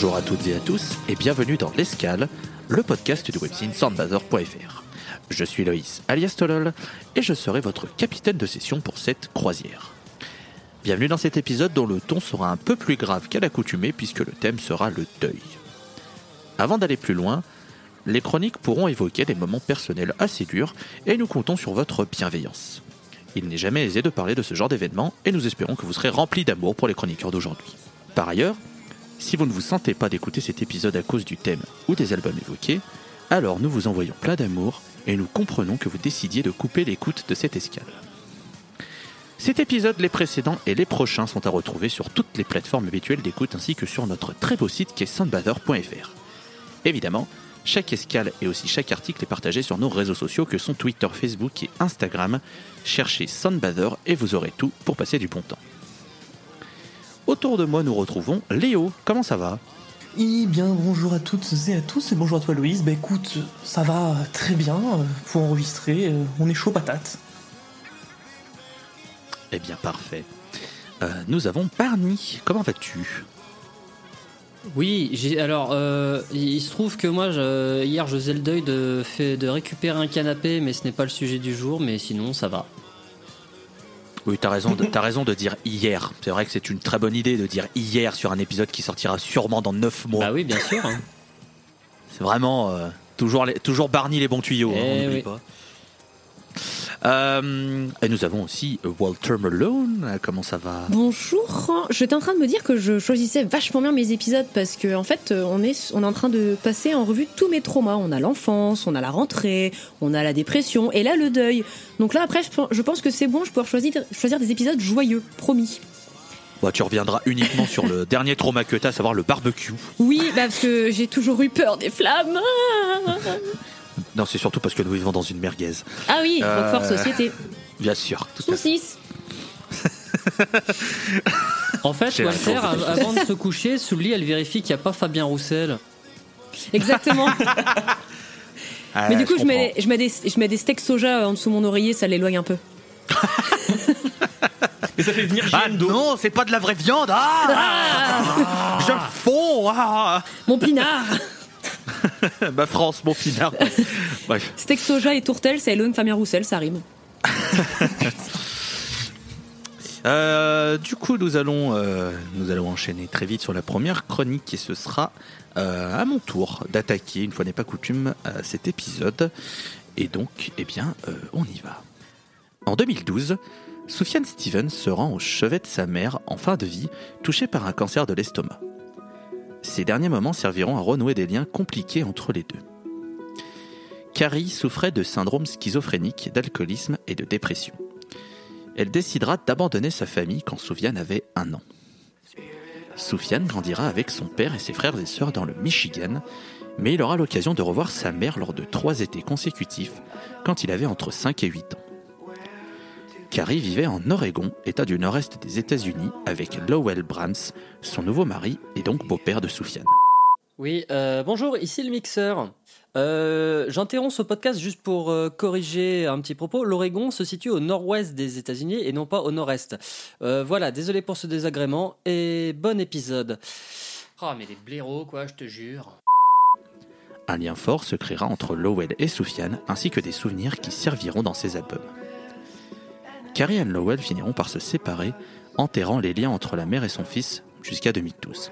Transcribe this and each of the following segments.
Bonjour à toutes et à tous et bienvenue dans L'Escale, le podcast du webzine soundbather.fr. Je suis Loïs alias Tolol et je serai votre capitaine de session pour cette croisière. Bienvenue dans cet épisode dont le ton sera un peu plus grave qu'à l'accoutumée puisque le thème sera le deuil. Avant d'aller plus loin, les chroniques pourront évoquer des moments personnels assez durs et nous comptons sur votre bienveillance. Il n'est jamais aisé de parler de ce genre d'événement et nous espérons que vous serez remplis d'amour pour les chroniqueurs d'aujourd'hui. Par ailleurs, si vous ne vous sentez pas d'écouter cet épisode à cause du thème ou des albums évoqués, alors nous vous envoyons plein d'amour et nous comprenons que vous décidiez de couper l'écoute de cette escale. Cet épisode, les précédents et les prochains sont à retrouver sur toutes les plateformes habituelles d'écoute ainsi que sur notre très beau site qui est soundbather.fr. Évidemment, chaque escale et aussi chaque article est partagé sur nos réseaux sociaux que sont Twitter, Facebook et Instagram. Cherchez Soundbather et vous aurez tout pour passer du bon temps. Autour de moi, nous retrouvons Léo. Comment ça va? Eh bien, bonjour à toutes et à tous, et bonjour à toi Louise. Bah écoute, ça va très bien, faut enregistrer, euh, on est chaud patate. Eh bien, parfait. Euh, nous avons Barney. Comment vas-tu? Oui, j'ai alors euh, il se trouve que moi je- hier je faisais le deuil de récupérer un canapé, mais ce n'est pas le sujet du jour, mais sinon ça va. Oui, t'as raison, de- t'as raison de dire hier. C'est vrai que c'est une très bonne idée de dire hier sur un épisode qui sortira sûrement dans 9 mois. Bah oui, bien sûr. hein. C'est vraiment euh, toujours, les- toujours Barney les bons tuyaux, hein, Eh on oui. pas. Euh, et nous avons aussi Walter Malone. Comment ça va? Bonjour, j'étais en train de me dire que je choisissais vachement bien mes épisodes parce que en fait euh, on est, on est en train de passer en revue tous mes traumas. On a l'enfance, on a la rentrée, on a la dépression et là le deuil. Donc là après je pen- je pense que c'est bon, je peux choisir, choisir des épisodes joyeux, promis. Bon, Tu reviendras uniquement sur le dernier trauma que t'as, à savoir le barbecue. Oui, bah parce que j'ai toujours eu peur des flammes. Non, c'est surtout parce que nous vivons dans une merguez. Ah oui, Euh, Roquefort Société. Bien sûr. Saucisse. En fait, Walter, avant de se coucher, sous le lit, elle vérifie qu'il n'y a pas Fabien Roussel. Exactement. Ah, Mais du coup je, mets, je, mets des, je mets des steaks soja en dessous de mon oreiller, ça l'éloigne un peu. Et ça fait venir Ah non, c'est pas de la vraie viande ah Je fonds ah Mon pinard Ma France, mon pinard. Bref. Steak soja et tourtel, ça éloigne Fabien Roussel, ça rime. Euh, du coup, nous allons, euh, nous allons enchaîner très vite sur la première chronique et ce sera euh, à mon tour d'attaquer, une fois n'est pas coutume, cet épisode. Et donc, eh bien, on y va. En 2012, Soufiane Stevens se rend au chevet de sa mère en fin de vie, touchée par un cancer de l'estomac. Ces derniers moments serviront à renouer des liens compliqués entre les deux. Carrie souffrait de syndrome schizophrénique, d'alcoolisme et de dépression elle décidera d'abandonner sa famille quand Soufiane avait un an. Soufiane grandira avec son père et ses frères et sœurs dans le Michigan, mais il aura l'occasion de revoir sa mère lors de trois étés consécutifs quand il avait entre 5 et 8 ans. Carrie vivait en Oregon, état du nord-est des États-Unis, avec Lowell Brams, son nouveau mari et donc beau-père de Soufiane. Oui, euh, bonjour, ici le mixeur. Euh, J'interromps ce podcast juste pour euh, corriger un petit propos. L'Oregon se situe au nord-ouest des États-Unis et non pas au nord-est. Euh, voilà, désolé pour ce désagrément et bon épisode. Oh, mais les blaireaux, quoi, je te jure. Un lien fort se créera entre Lowell et Soufiane, ainsi que des souvenirs qui serviront dans ses albums. Carrie et Lowell finiront par se séparer, enterrant les liens entre la mère et son fils jusqu'à 2012.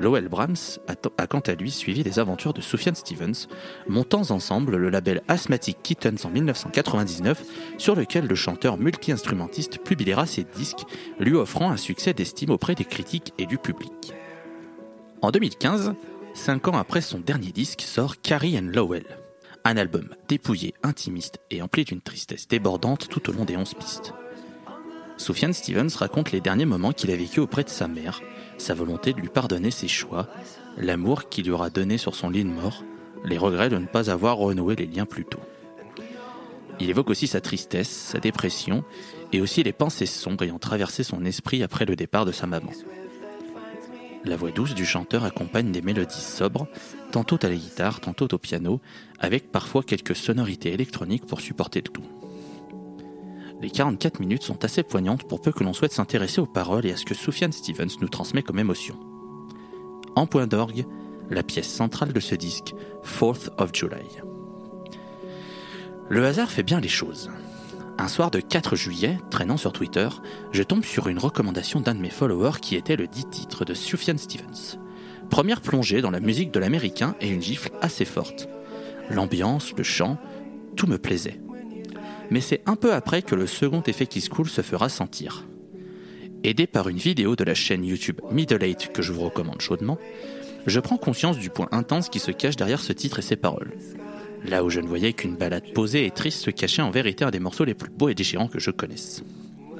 Lowell Brahms a, quant à lui suivi les aventures de Sufjan Stevens, montant ensemble le label Asthmatic Kittens en 1999, sur lequel le chanteur multi-instrumentiste publiera ses disques, lui offrant un succès d'estime auprès des critiques et du public. En 2015, cinq ans après son dernier disque, sort Carrie and Lowell, un album dépouillé, intimiste et empli d'une tristesse débordante tout au long des 11 pistes. Sufjan Stevens raconte les derniers moments qu'il a vécu auprès de sa mère, sa volonté de lui pardonner ses choix, l'amour qu'il lui aura donné sur son lit de mort, les regrets de ne pas avoir renoué les liens plus tôt. Il évoque aussi sa tristesse, sa dépression et aussi les pensées sombres ayant traversé son esprit après le départ de sa maman. La voix douce du chanteur accompagne des mélodies sobres, tantôt à la guitare, tantôt au piano, avec parfois quelques sonorités électroniques pour supporter le tout. Les 44 minutes sont assez poignantes pour peu que l'on souhaite s'intéresser aux paroles et à ce que Sufjan Stevens nous transmet comme émotion. En point d'orgue, la pièce centrale de ce disque, 4th of July. Le hasard fait bien les choses. Un soir de 4 juillet, traînant sur Twitter, je tombe sur une recommandation d'un de mes followers qui était le dit titre de Sufjan Stevens. Première plongée dans la musique de l'américain et une gifle assez forte. L'ambiance, le chant, tout me plaisait. Mais c'est un peu après que le second effet qui se coule se fera sentir. Aidé par une vidéo de la chaîne YouTube Middle Eight que je vous recommande chaudement, je prends conscience du point intense qui se cache derrière ce titre et ses paroles. Là où je ne voyais qu'une balade posée et triste se cachait en vérité un des morceaux les plus beaux et déchirants que je connaisse.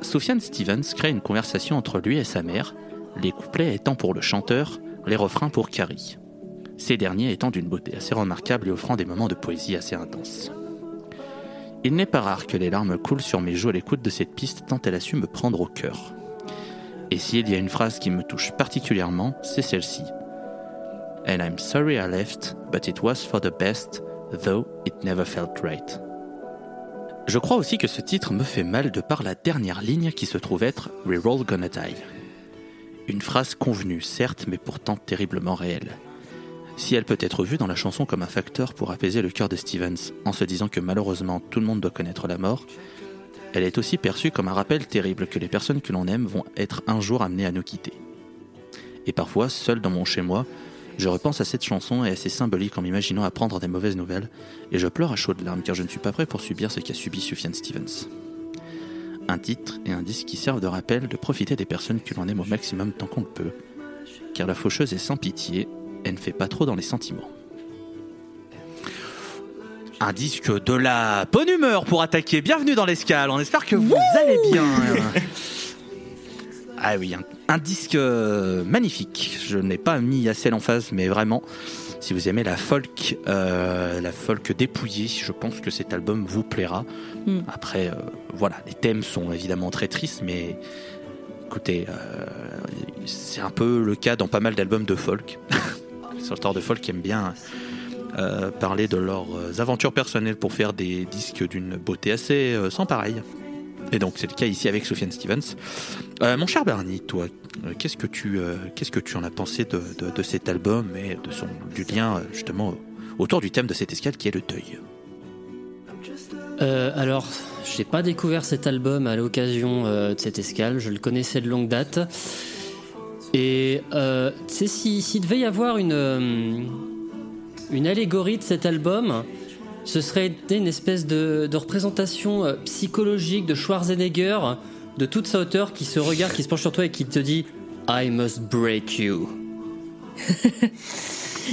Sufjan Stevens crée une conversation entre lui et sa mère, les couplets étant pour le chanteur, les refrains pour Carrie. Ces derniers étant d'une beauté assez remarquable et offrant des moments de poésie assez intenses. Il n'est pas rare que les larmes coulent sur mes joues à l'écoute de cette piste tant elle a su me prendre au cœur. Et s'il y a une phrase qui me touche particulièrement, c'est celle-ci. And I'm sorry I left, but it was for the best, though it never felt right. Je crois aussi que ce titre me fait mal de par la dernière ligne qui se trouve être We're all gonna die. Une phrase convenue, certes, mais pourtant terriblement réelle. Si elle peut être vue dans la chanson comme un facteur pour apaiser le cœur de Stevens, en se disant que malheureusement tout le monde doit connaître la mort, elle est aussi perçue comme un rappel terrible que les personnes que l'on aime vont être un jour amenées à nous quitter. Et parfois, seul dans mon chez-moi, je repense à cette chanson et à ses symboliques en m'imaginant apprendre des mauvaises nouvelles, et je pleure à chaudes larmes car je ne suis pas prêt pour subir ce qu'a subi Sufjan Stevens. Un titre et un disque qui servent de rappel de profiter des personnes que l'on aime au maximum tant qu'on le peut, car la faucheuse est sans pitié, elle ne fait pas trop dans les sentiments. Un disque de la bonne humeur pour attaquer. Bienvenue dans l'escale. On espère que vous allez bien. Ah oui, un, un disque euh, magnifique. Je n'ai pas mis assez l'emphase, mais vraiment, si vous aimez la folk, euh, la folk dépouillée, je pense que cet album vous plaira. Mm. Après, euh, voilà, les thèmes sont évidemment très tristes, mais écoutez, c'est un peu le cas dans pas mal d'albums de folk. Les auteurs de folk qui aiment bien parler de leurs aventures personnelles pour faire des disques d'une beauté assez sans pareil. Et donc c'est le cas ici avec Sufjan Stevens. Euh, mon cher Bernie, toi, euh, qu'est-ce que tu euh, qu'est-ce que tu en as pensé de, de- cet album et de son du lien justement autour du thème de cette escale qui est le deuil? Alors, j'ai pas découvert cet album à l'occasion de cette escale, je le connaissais de longue date. Et sais, si- s'il devait y avoir une, une allégorie de cet album, ce serait une espèce de, de représentation euh, psychologique de Schwarzenegger, de toute sa hauteur, qui se regarde, qui se penche sur toi et qui te dit I must break you.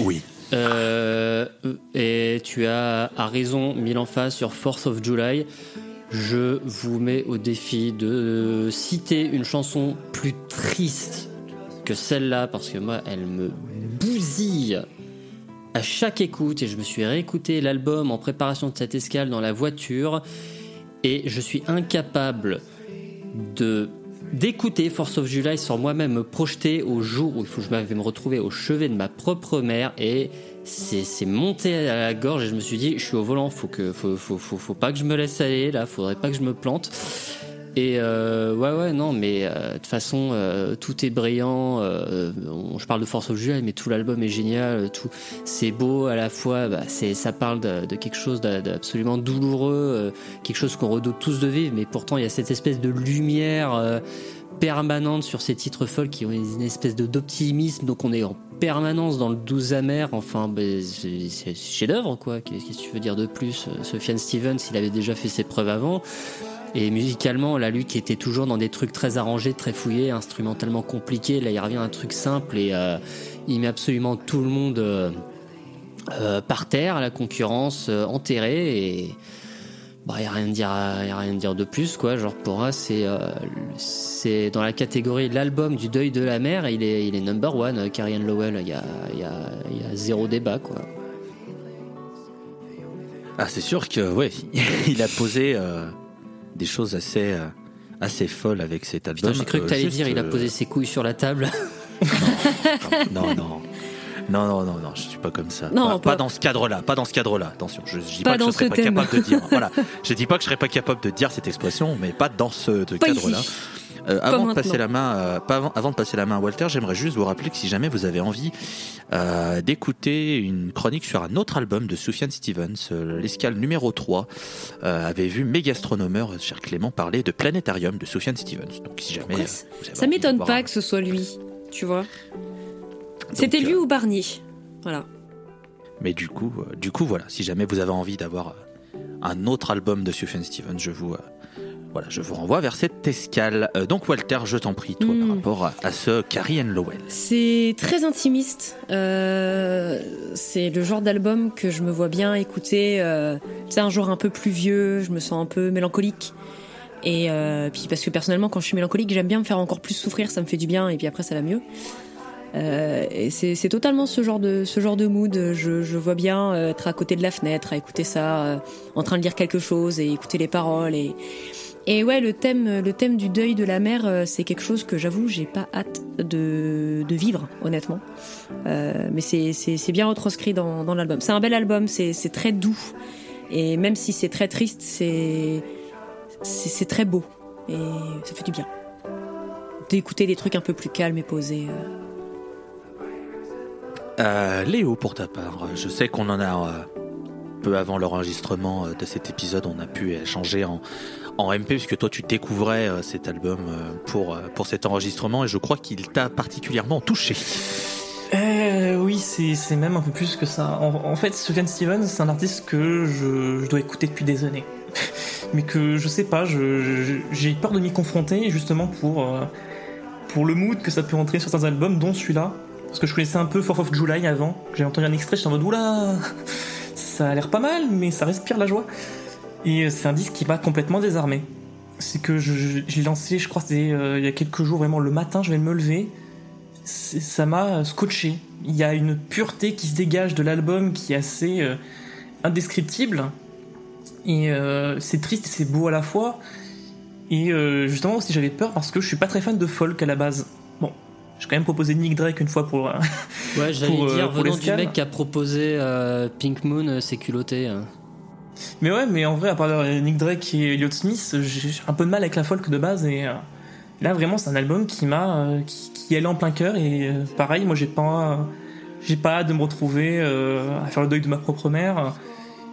Oui. Euh, et tu as à raison mis l'emphase sur Force of July. Je vous mets au défi de citer une chanson plus triste que celle-là parce que moi elle me bousille à chaque écoute et je me suis réécouté l'album en préparation de cette escale dans la voiture et je suis incapable de d'écouter Force of July sans moi-même me projeter au jour où il faut que je vais me retrouver au chevet de ma propre mère et c'est monté à la gorge et je me suis dit je suis au volant faut que faut, faut, faut, faut pas que je me laisse aller là faudrait pas que je me plante et euh, ouais ouais non mais euh, de toute façon euh, tout est brillant je parle de Force July mais tout l'album est génial tout c'est beau à la fois bah, c'est ça parle de, quelque chose d'a- d'absolument douloureux quelque chose qu'on redoute tous de vivre mais pourtant il y a cette espèce de lumière permanente sur ces titres folk qui ont une espèce d'optimisme donc on est en permanence dans le doux amer enfin ben, c'est c'est chef d'œuvre quoi. Qu'est-ce que tu veux dire de plus Sufjan Stevens il avait déjà fait ses preuves avant et musicalement, lui qui était toujours dans des trucs très arrangés, très fouillés, instrumentalement compliqués, là, il revient à un truc simple et euh, il met absolument tout le monde euh, euh, par terre, la concurrence enterrée. Et Bah, y a rien de dire, a rien de dire de plus, quoi. Genre, pour moi, c'est, dans la catégorie l'album du deuil de la mère, il est, il est number one, Carrie Lowell. Il y a, il y a, zéro débat, quoi. Ah, c'est sûr que, ouais, il a posé des choses assez, euh, assez folles avec cet album. J'ai cru que Euh, t'allais juste, dire, il a euh, posé ses couilles sur la table. Non, non. Non, non, non, non, je suis pas comme ça. Non, pas, pas- pas dans ce cadre-là, pas dans ce cadre-là. Attention, je, je dis Pas pas, que je serais pas capable de dire. Voilà, je dis pas que je serais pas capable de dire cette expression, mais pas dans ce cadre-là. Euh, avant de passer la main, euh, pas avant, avant de passer la main à Walter, j'aimerais juste vous rappeler que si jamais vous avez envie euh, d'écouter une chronique sur un autre album de Sufjan Stevens, l'escale numéro 3, euh, avait vu euh, cher Clément, parler de Planétarium de Sufjan Stevens. Donc si jamais Pourquoi ça- vous avez Ça envie m'étonne pas un- que ce soit lui, tu vois. C'était lui ou Barney Voilà. Mais du coup, du coup, voilà, si jamais vous avez envie d'avoir un autre album de Sufjan Stevens, je vous, voilà, je vous renvoie vers cette escale. Euh, donc Walter, je t'en prie, toi, Mm. par rapport à, à ce Carrie Ann Lowell. C'est très intimiste. Euh, c'est le genre d'album que je me vois bien écouter. Euh, c'est un jour un peu plus vieux, je me sens un peu mélancolique. Et euh, puis parce que personnellement, quand je suis mélancolique, j'aime bien me faire encore plus souffrir, ça me fait du bien, et puis après ça va mieux. Euh, et c'est totalement ce genre de ce genre de mood. Je, je vois bien être à côté de la fenêtre, à écouter ça, euh, en train de lire quelque chose et écouter les paroles. Et, et ouais, le thème le thème du deuil de la mère, euh, c'est quelque chose que j'avoue, j'ai pas hâte de, vivre, honnêtement. Euh, mais c'est bien retranscrit dans, l'album. C'est un bel album, c'est très doux. Et même si c'est très triste, c'est très beau et ça fait du bien d'écouter des trucs un peu plus calmes et posés. euh. Léo, pour ta part, je sais qu'on en a peu avant l'enregistrement de cet épisode, on a pu échanger en, en MP puisque toi tu découvrais euh, cet album euh, pour euh, pour cet enregistrement et je crois qu'il t'a particulièrement touché. Oui, c'est même un peu plus que ça. En, fait, Sufjan Stevens, c'est un artiste que je, dois écouter depuis des années. Mais que je sais pas, j'ai peur de m'y confronter justement pour, pour le mood que ça peut entrer sur certains albums, dont celui-là. Parce que je connaissais un peu Fourth of July avant, j'ai entendu un extrait, j'étais en mode oula, ça a l'air pas mal, mais ça respire la joie. Et c'est un disque qui m'a complètement désarmé. C'est que je, je- je l'ai lancé, je crois, euh, il y a quelques jours, vraiment le matin, je vais me lever ça m'a scotché. Il y a une pureté qui se dégage de l'album qui est assez euh, indescriptible. Et euh, c'est triste et c'est beau à la fois. Et euh, justement aussi j'avais peur parce que je suis pas très fan de folk à la base. Bon, j'ai quand même proposé Nick Drake une fois pour... euh, Ouais, j'allais euh, dire, pour venant du mec qui a proposé euh, Pink Moon, euh, c'est culotté. hein. Mais ouais, mais en vrai, à part Nick Drake et Elliott Smith, j'ai un peu de mal avec la folk de base et euh, là vraiment c'est un album qui m'a euh, qui, allait en plein cœur et euh, pareil, moi j'ai pas j'ai pas hâte de me retrouver à faire le deuil de ma propre mère.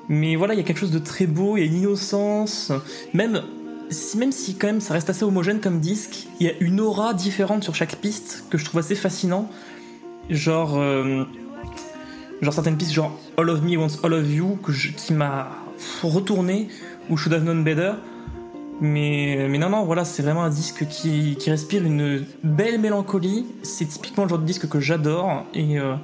Mais voilà, il y a quelque chose de très beau, il y a une innocence, même si même si quand même ça reste assez homogène comme disque, il y a une aura différente sur chaque piste que je trouve assez fascinant. Genre genre certaines pistes genre All of Me Wants All of You que qui m'a retourné ou Should Have Known Better mais, mais non non voilà c'est vraiment un disque qui, qui respire une belle mélancolie. C'est typiquement le genre de disque que j'adore. Et euh,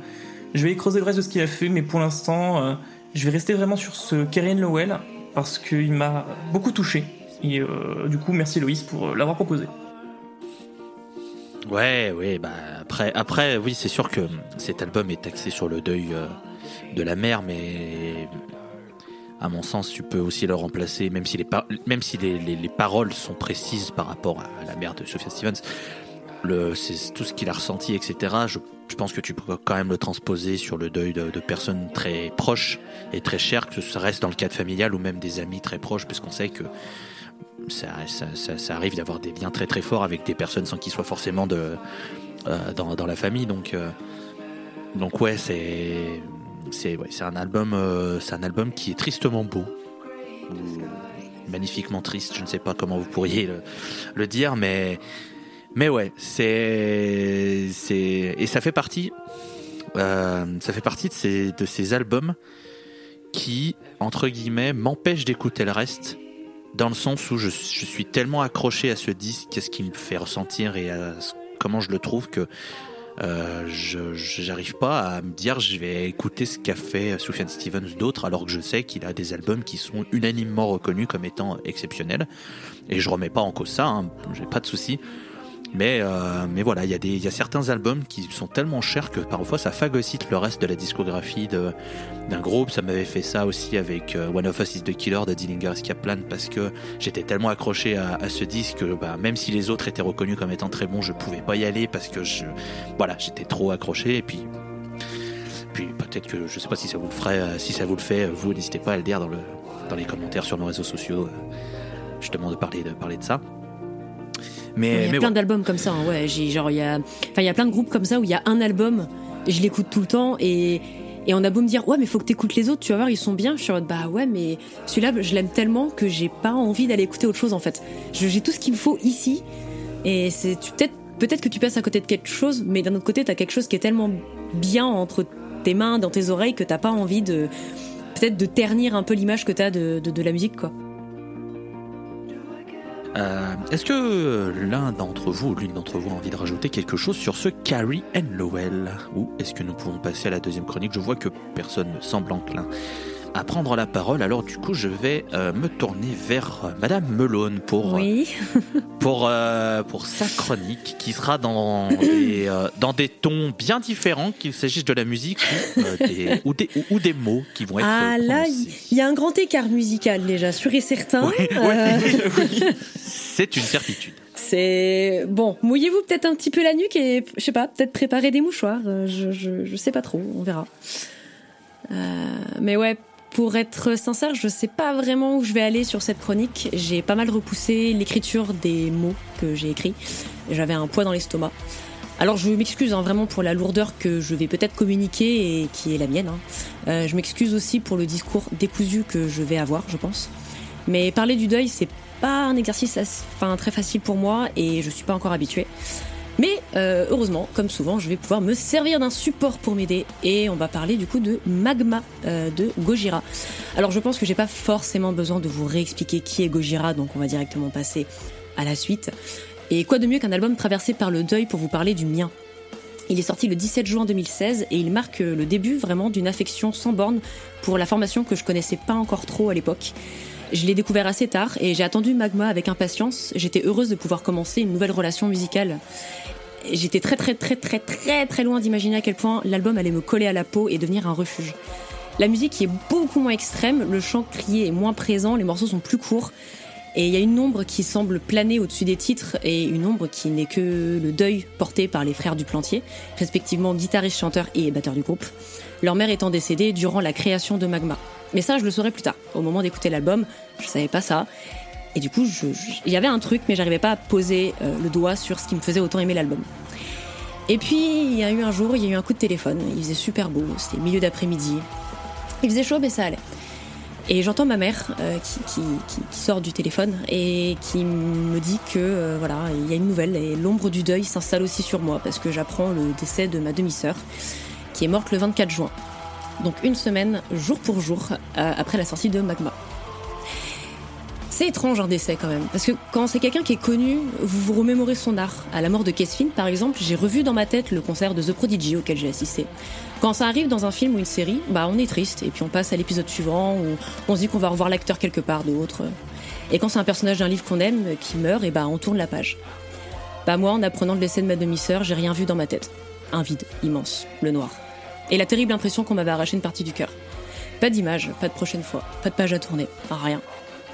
je vais creuser le reste de ce qu'il a fait mais pour l'instant euh, je vais rester vraiment sur ce Karen Lowell parce qu'il m'a beaucoup touché. Et euh, du coup merci Loïs pour l'avoir proposé. Ouais, ouais, bah après, après, oui, c'est sûr que cet album est axé sur le deuil de la mère, mais à mon sens, tu peux aussi le remplacer, même si les, paroles sont précises par rapport à la mère de Sophia Stevens, tout ce qu'il a ressenti, etc. Je, pense que tu peux quand même le transposer sur le deuil de, personnes très proches et très chères, que ce reste dans le cadre familial ou même des amis très proches, puisqu'on sait que ça, arrive d'avoir des liens très très forts avec des personnes sans qu'ils soient forcément euh, dans, dans la famille. Donc, euh, donc ouais, c'est c'est un album, euh, un album qui est tristement beau, magnifiquement triste. Je ne sais pas comment vous pourriez le, dire, mais mais ouais, c'est et ça fait partie, euh, ça fait partie de ces de ces albums qui entre guillemets m'empêchent d'écouter le reste dans le sens où je, suis tellement accroché à ce disque, à ce qu'il me fait ressentir et à comment je le trouve que Euh, je j'arrive pas à me dire je vais écouter ce qu'a fait Sufjan Stevens d'autres alors que je sais qu'il a des albums qui sont unanimement reconnus comme étant exceptionnels. Et je remets pas en cause ça hein, j'ai pas de souci mais euh, mais voilà il y a y a certains albums qui sont tellement chers que parfois ça phagocyte le reste de la discographie d'un groupe. Ça m'avait fait ça aussi avec euh, One of Us is the Killer de Dillinger Kaplan parce que j'étais tellement accroché à, ce disque que bah, même si les autres étaient reconnus comme étant très bons je pouvais pas y aller parce que je voilà j'étais trop accroché. Et puis puis peut-être que je sais pas si ça vous le ferait euh, si ça vous le fait vous n'hésitez pas à le dire dans le dans les commentaires sur nos réseaux sociaux justement de parler de parler de ça mais, Il y a mais plein d'albums comme ça. hein, ouais, j'ai genre il y a, enfin il y a plein de groupes comme ça où il y a un album, et je l'écoute tout le temps et et on a beau me dire ouais mais faut que t'écoutes les autres, tu vas voir ils sont bien. Je suis en mode bah ouais mais celui-là je l'aime tellement que j'ai pas envie d'aller écouter autre chose en fait. J'ai tout ce qu'il me faut ici et c'est peut-être peut-être que tu passes à côté de quelque chose, mais d'un autre côté t'as quelque chose qui est tellement bien entre tes mains, dans tes oreilles que t'as pas envie de peut-être de ternir un peu l'image que t'as de, de de la musique quoi. Euh, Est-ce que l'un d'entre vous ou l'une d'entre vous a envie de rajouter quelque chose sur ce Carrie and Lowell? Ou est-ce que nous pouvons passer à la deuxième chronique? Je vois que personne ne semble enclin à prendre la parole, alors du coup je vais euh, me tourner vers euh, Madame Melone pour, Oui. pour, euh, pour sa chronique qui sera dans des, euh, dans des tons bien différents, qu'il s'agisse de la musique ou, euh, des, ou, des, ou, ou des mots qui vont être Ah là, il y a un grand écart musical déjà, sûr et certain. Euh, C'est une certitude. c'est bon, mouillez-vous peut-être un petit peu la nuque et je sais pas, peut-être préparer des mouchoirs. euh, Je, je, je sais pas trop, on verra. Euh, mais ouais, pour être sincère, je sais pas vraiment où je vais aller sur cette chronique. J'ai pas mal repoussé l'écriture des mots que j'ai écrits. J'avais un poids dans l'estomac. Alors je m'excuse hein, vraiment pour la lourdeur que je vais peut-être communiquer et qui est la mienne. hein. Euh, je m'excuse aussi pour le discours décousu que je vais avoir, je pense. Mais parler du deuil, c'est pas un exercice très facile pour moi et je suis pas encore habituée. Mais euh, heureusement, comme souvent, je vais pouvoir me servir d'un support pour m'aider et on va parler du coup de Magma euh, de Gojira. Alors je pense que j'ai pas forcément besoin de vous réexpliquer qui est Gojira, donc on va directement passer à la suite. Et quoi de mieux qu'un album traversé par le deuil pour vous parler du mien? Il est sorti le 17 juin 2016 et il marque le début vraiment d'une affection sans borne pour la formation que je connaissais pas encore trop à l'époque. Je l'ai découvert assez tard et j'ai attendu Magma avec impatience. J'étais heureuse de pouvoir commencer une nouvelle relation musicale. J'étais très très très très très très loin d'imaginer à quel point l'album allait me coller à la peau et devenir un refuge. La musique est beaucoup moins extrême, le chant crié est moins présent, les morceaux sont plus courts. Et il y a une ombre qui semble planer au-dessus des titres et une ombre qui n'est que le deuil porté par les frères du Plantier, respectivement guitariste, chanteur et batteur du groupe. Leur mère étant décédée durant la création de Magma. Mais ça, je le saurai plus tard. Au moment d'écouter l'album, je savais pas ça. Et du coup, il y avait un truc, mais j'arrivais pas à poser euh, le doigt sur ce qui me faisait autant aimer l'album. Et puis, il y a eu un jour, il y a eu un coup de téléphone. Il faisait super beau, c'était milieu d'après-midi. Il faisait chaud, mais ça allait. Et j'entends ma mère euh, qui, sort du téléphone et qui me dit que euh, voilà, il y a une nouvelle et l'ombre du deuil s'installe aussi sur moi parce que j'apprends le décès de ma demi-sœur qui est morte le 24 juin. Donc une semaine, jour pour jour, euh, après la sortie de Magma. C'est étrange un décès quand même, parce que quand c'est quelqu'un qui est connu, vous vous remémorez son art. À la mort de Kesfin, par exemple, j'ai revu dans ma tête le concert de The Prodigy auquel j'ai assisté. Quand ça arrive dans un film ou une série, bah on est triste, et puis on passe à l'épisode suivant, où on se dit qu'on va revoir l'acteur quelque part d'autre. Et quand c'est un personnage d'un livre qu'on aime qui meurt, et bah on tourne la page. Bah moi, en apprenant le décès de ma demi-sœur, j'ai rien vu dans ma tête. Un vide immense, le noir. Et la terrible impression qu'on m'avait arraché une partie du cœur. Pas d'image, pas de prochaine fois, pas de page à tourner, rien.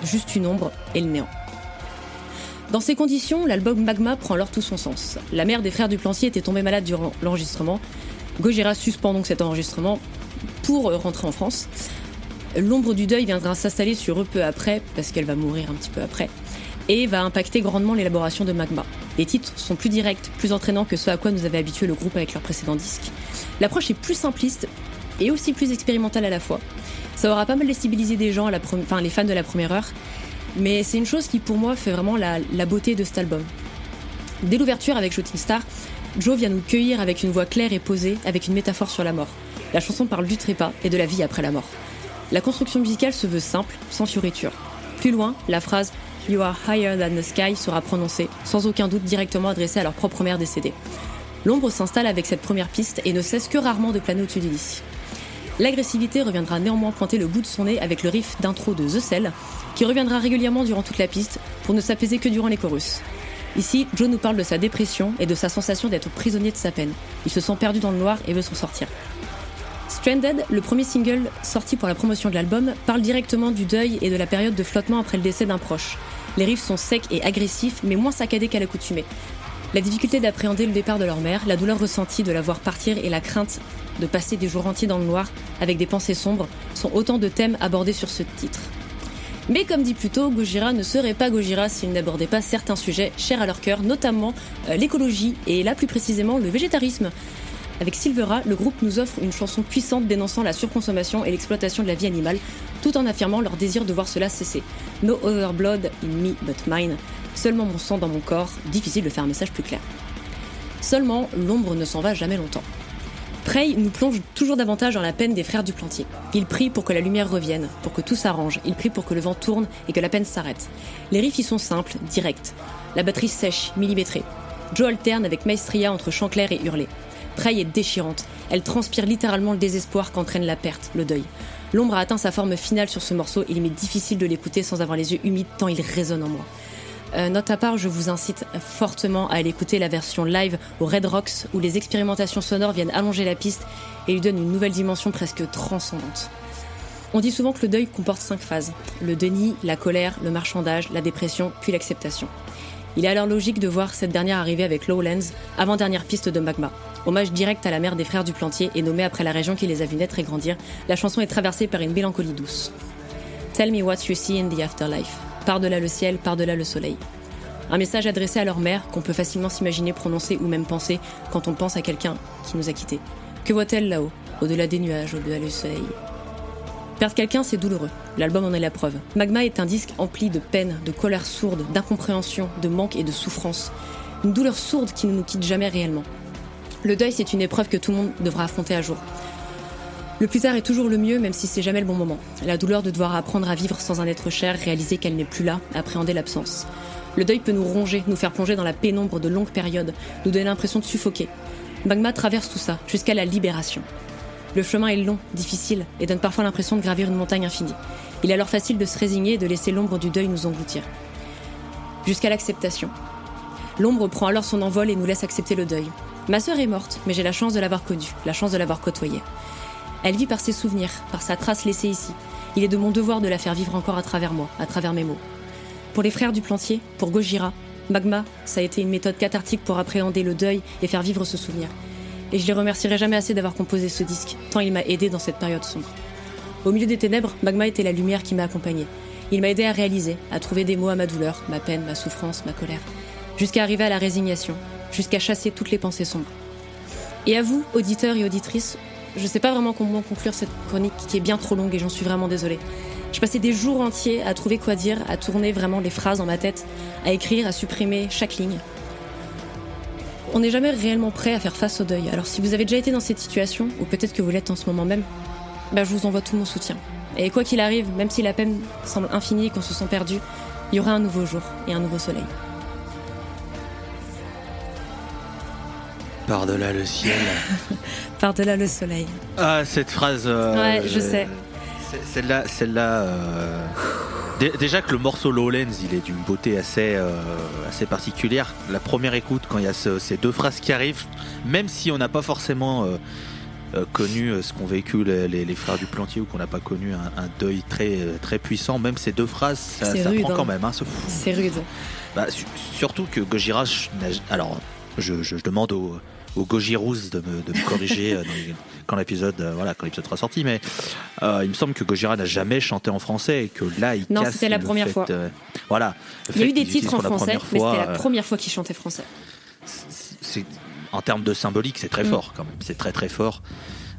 Juste une ombre et le néant. Dans ces conditions, l'album Magma prend alors tout son sens. La mère des frères du Plancier était tombée malade durant l'enregistrement. Gojira suspend donc cet enregistrement pour rentrer en France. L'ombre du deuil viendra s'installer sur eux peu après, parce qu'elle va mourir un petit peu après, et va impacter grandement l'élaboration de Magma. Les titres sont plus directs, plus entraînants que ce à quoi nous avait habitué le groupe avec leur précédent disque. L'approche est plus simpliste et aussi plus expérimentale à la fois. Ça aura pas mal déstabilisé des gens, enfin les fans de la première heure, mais c'est une chose qui pour moi fait vraiment la, beauté de cet album. Dès l'ouverture avec Shooting Star, Joe vient nous cueillir avec une voix claire et posée, avec une métaphore sur la mort. La chanson parle du trépas et de la vie après la mort. La construction musicale se veut simple, sans fioriture. Plus loin, la phrase You are higher than the sky sera prononcée, sans aucun doute directement adressée à leur propre mère décédée. L'ombre s'installe avec cette première piste et ne cesse que rarement de planer au-dessus d'Ellie. L'agressivité reviendra néanmoins pointer le bout de son nez avec le riff d'intro de The Cell, qui reviendra régulièrement durant toute la piste pour ne s'apaiser que durant les chorus. Ici, Joe nous parle de sa dépression et de sa sensation d'être prisonnier de sa peine. Il se sent perdu dans le noir et veut s'en sortir. Stranded, le premier single sorti pour la promotion de l'album, parle directement du deuil et de la période de flottement après le décès d'un proche. Les riffs sont secs et agressifs, mais moins saccadés qu'à l'accoutumée. La difficulté d'appréhender le départ de leur mère, la douleur ressentie de la voir partir et la crainte de passer des jours entiers dans le noir avec des pensées sombres sont autant de thèmes abordés sur ce titre. Mais comme dit plus tôt, Gojira ne serait pas Gojira s'il n'abordait pas certains sujets chers à leur cœur, notamment euh, l'écologie et là plus précisément le végétarisme. Avec Silvera, le groupe nous offre une chanson puissante dénonçant la surconsommation et l'exploitation de la vie animale, tout en affirmant leur désir de voir cela cesser. No other blood in me but mine. Seulement mon sang dans mon corps, difficile de faire un message plus clair. Seulement, l'ombre ne s'en va jamais longtemps. Prey nous plonge toujours davantage dans la peine des frères du plantier. Il prie pour que la lumière revienne, pour que tout s'arrange, il prie pour que le vent tourne et que la peine s'arrête. Les riffs y sont simples, directs. La batterie sèche, millimétrée. Joe alterne avec maestria entre chant clair et hurlé. Prey est déchirante. Elle transpire littéralement le désespoir qu'entraîne la perte, le deuil. L'ombre a atteint sa forme finale sur ce morceau et il m'est difficile de l'écouter sans avoir les yeux humides tant il résonne en moi. Euh, note à part, je vous incite fortement à aller écouter la version live au Red Rocks où les expérimentations sonores viennent allonger la piste et lui donnent une nouvelle dimension presque transcendante. On dit souvent que le deuil comporte cinq phases le déni, la colère, le marchandage, la dépression, puis l'acceptation. Il est alors logique de voir cette dernière arriver avec Lowlands, avant-dernière piste de Magma. Hommage direct à la mère des frères du plantier et nommée après la région qui les a vus naître et grandir, la chanson est traversée par une mélancolie douce. Tell me what you see in the afterlife. Par-delà le ciel, par-delà le soleil. Un message adressé à leur mère qu'on peut facilement s'imaginer prononcer ou même penser quand on pense à quelqu'un qui nous a quittés. Que voit-elle là-haut, au-delà des nuages, au-delà du soleil? Perdre quelqu'un, c'est douloureux. L'album en est la preuve. Magma est un disque empli de peine, de colère sourde, d'incompréhension, de manque et de souffrance. Une douleur sourde qui ne nous quitte jamais réellement. Le deuil, c'est une épreuve que tout le monde devra affronter un jour. Le plus tard est toujours le mieux, même si c'est jamais le bon moment. La douleur de devoir apprendre à vivre sans un être cher, réaliser qu'elle n'est plus là, appréhender l'absence. Le deuil peut nous ronger, nous faire plonger dans la pénombre de longues périodes, nous donner l'impression de suffoquer. Magma traverse tout ça, jusqu'à la libération. Le chemin est long, difficile, et donne parfois l'impression de gravir une montagne infinie. Il est alors facile de se résigner et de laisser l'ombre du deuil nous engloutir. Jusqu'à l'acceptation. L'ombre prend alors son envol et nous laisse accepter le deuil. Ma sœur est morte, mais j'ai la chance de l'avoir connue, la chance de l'avoir côtoyée. Elle vit par ses souvenirs, par sa trace laissée ici. Il est de mon devoir de la faire vivre encore à travers moi, à travers mes mots. Pour les frères du plantier, pour Gojira, Magma, ça a été une méthode cathartique pour appréhender le deuil et faire vivre ce souvenir. Et je les remercierai jamais assez d'avoir composé ce disque, tant il m'a aidé dans cette période sombre. Au milieu des ténèbres, Magma était la lumière qui m'a accompagné. Il m'a aidé à réaliser, à trouver des mots à ma douleur, ma peine, ma souffrance, ma colère, jusqu'à arriver à la résignation, jusqu'à chasser toutes les pensées sombres. Et à vous, auditeurs et auditrices, je sais pas vraiment comment conclure cette chronique qui est bien trop longue et j'en suis vraiment désolée. Je passais des jours entiers à trouver quoi dire, à tourner vraiment les phrases dans ma tête, à écrire, à supprimer chaque ligne. On n'est jamais réellement prêt à faire face au deuil. Alors si vous avez déjà été dans cette situation, ou peut-être que vous l'êtes en ce moment même, bah, je vous envoie tout mon soutien. Et quoi qu'il arrive, même si la peine semble infinie et qu'on se sent perdu, il y aura un nouveau jour et un nouveau soleil. Par-delà le ciel. Par-delà le soleil. Ah, cette phrase. euh, Ouais, je sais. c'est- Celle-là, celle-là. euh, dé- Déjà que le morceau Lowlands, il est d'une beauté assez, euh, assez particulière. La première écoute, quand il y a ce- ces deux phrases qui arrivent, même si on n'a pas forcément euh, euh, connu euh, ce qu'ont vécu les, les- les frères du Plantier ou qu'on n'a pas connu un, un deuil très, très puissant, même ces deux phrases, ça, C'est ça rude, prend hein. quand même. hein, ce- C'est rude. Bah, su- surtout que Gojira, alors je, je- je demande au, au Gojirous de me, de me corriger euh, les- quand l'épisode euh, voilà quand l'épisode sera sorti, mais euh, il me semble que Gojira n'a jamais chanté en français et que là il Non, c'était la première fait, fois. voilà. Il y a eu des titres en français, mais c'était la première fois qu'il chantait français. c'est en termes de symbolique, c'est très Mm. fort quand même. C'est très très fort.